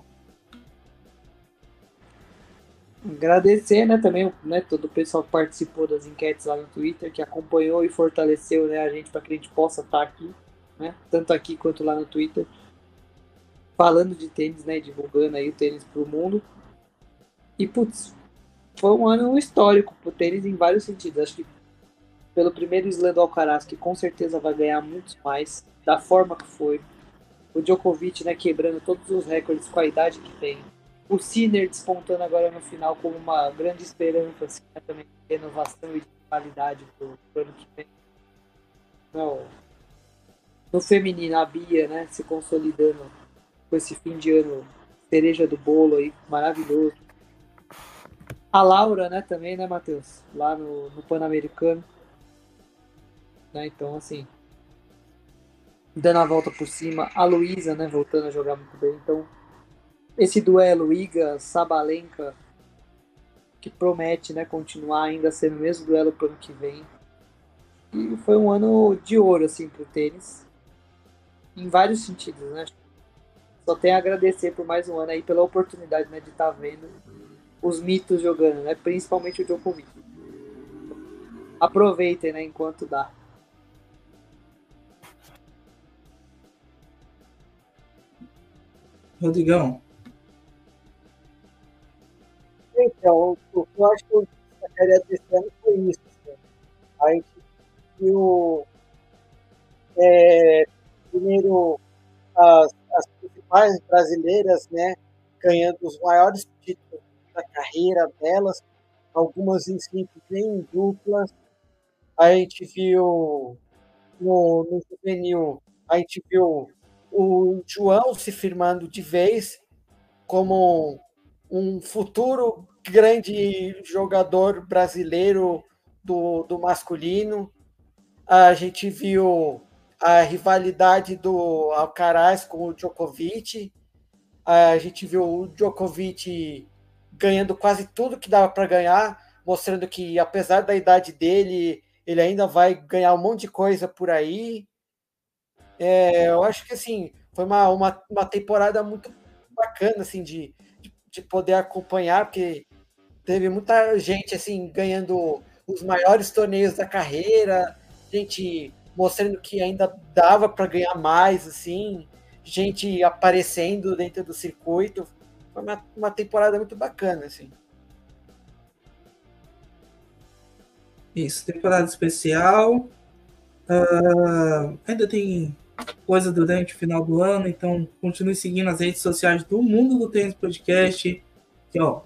Agradecer, né, também, né, todo o pessoal que participou das enquetes lá no Twitter, que acompanhou e fortaleceu, né, a gente para que a gente possa estar tá aqui, né, tanto aqui quanto lá no Twitter, falando de tênis, né, divulgando aí o tênis para o mundo. E, putz, foi um ano histórico pro tênis em vários sentidos. Acho que pelo primeiro slam do Alcaraz, que com certeza vai ganhar muitos mais, da forma que foi. O Djokovic, né, quebrando todos os recordes com a idade que tem o Sinner despontando agora no final como uma grande esperança assim, né, também de renovação e de qualidade para o ano que vem. Não, no feminino, a Bia né, se consolidando com esse fim de ano cereja do bolo aí, maravilhoso. A Laura, né, também, né, Matheus? Lá no, no Pan-Americano. Né, então, assim, dando a volta por cima. A Luísa, né, voltando a jogar muito bem. Então, esse duelo Iga-Sabalenka, que promete, né, continuar ainda sendo o mesmo duelo pro ano que vem. E foi um ano de ouro, assim, pro tênis. Em vários sentidos, né? Só tenho a agradecer por mais um ano aí, pela oportunidade, né, de estar tá vendo os mitos jogando, né? Principalmente o Djokovic. Aproveitem, né, enquanto dá. Rodrigão. Então, o que eu acho que eu queria desse ano foi isso. Assim. A gente viu é, primeiro as, as principais brasileiras, né, ganhando os maiores títulos da carreira delas, algumas em simples em duplas. A gente viu no, no juvenil, a gente viu o João se firmando de vez como um futuro grande jogador brasileiro do, do masculino. A gente viu a rivalidade do Alcaraz com o Djokovic. A gente viu o Djokovic ganhando quase tudo que dava para ganhar, mostrando que, apesar da idade dele, ele ainda vai ganhar um monte de coisa por aí. É, eu acho que assim foi uma, uma, uma temporada muito bacana assim de, de poder acompanhar, porque teve muita gente assim ganhando os maiores torneios da carreira, gente mostrando que ainda dava para ganhar mais, assim, gente aparecendo dentro do circuito. Foi uma, uma temporada muito bacana, assim. Isso, temporada especial. Uh, ainda tem coisa durante o final do ano, então continue seguindo as redes sociais do Mundo do Tênis Podcast. Aqui, ó,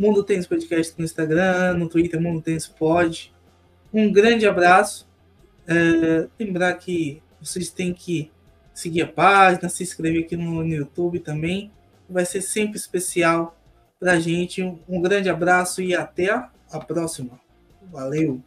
Mundo Tênis Podcast no Instagram, no Twitter, Mundo Tênis Pod. Um grande abraço. É, lembrar que vocês têm que seguir a página, se inscrever aqui no, no YouTube também. Vai ser sempre especial para a gente. Um grande abraço e até a próxima. Valeu!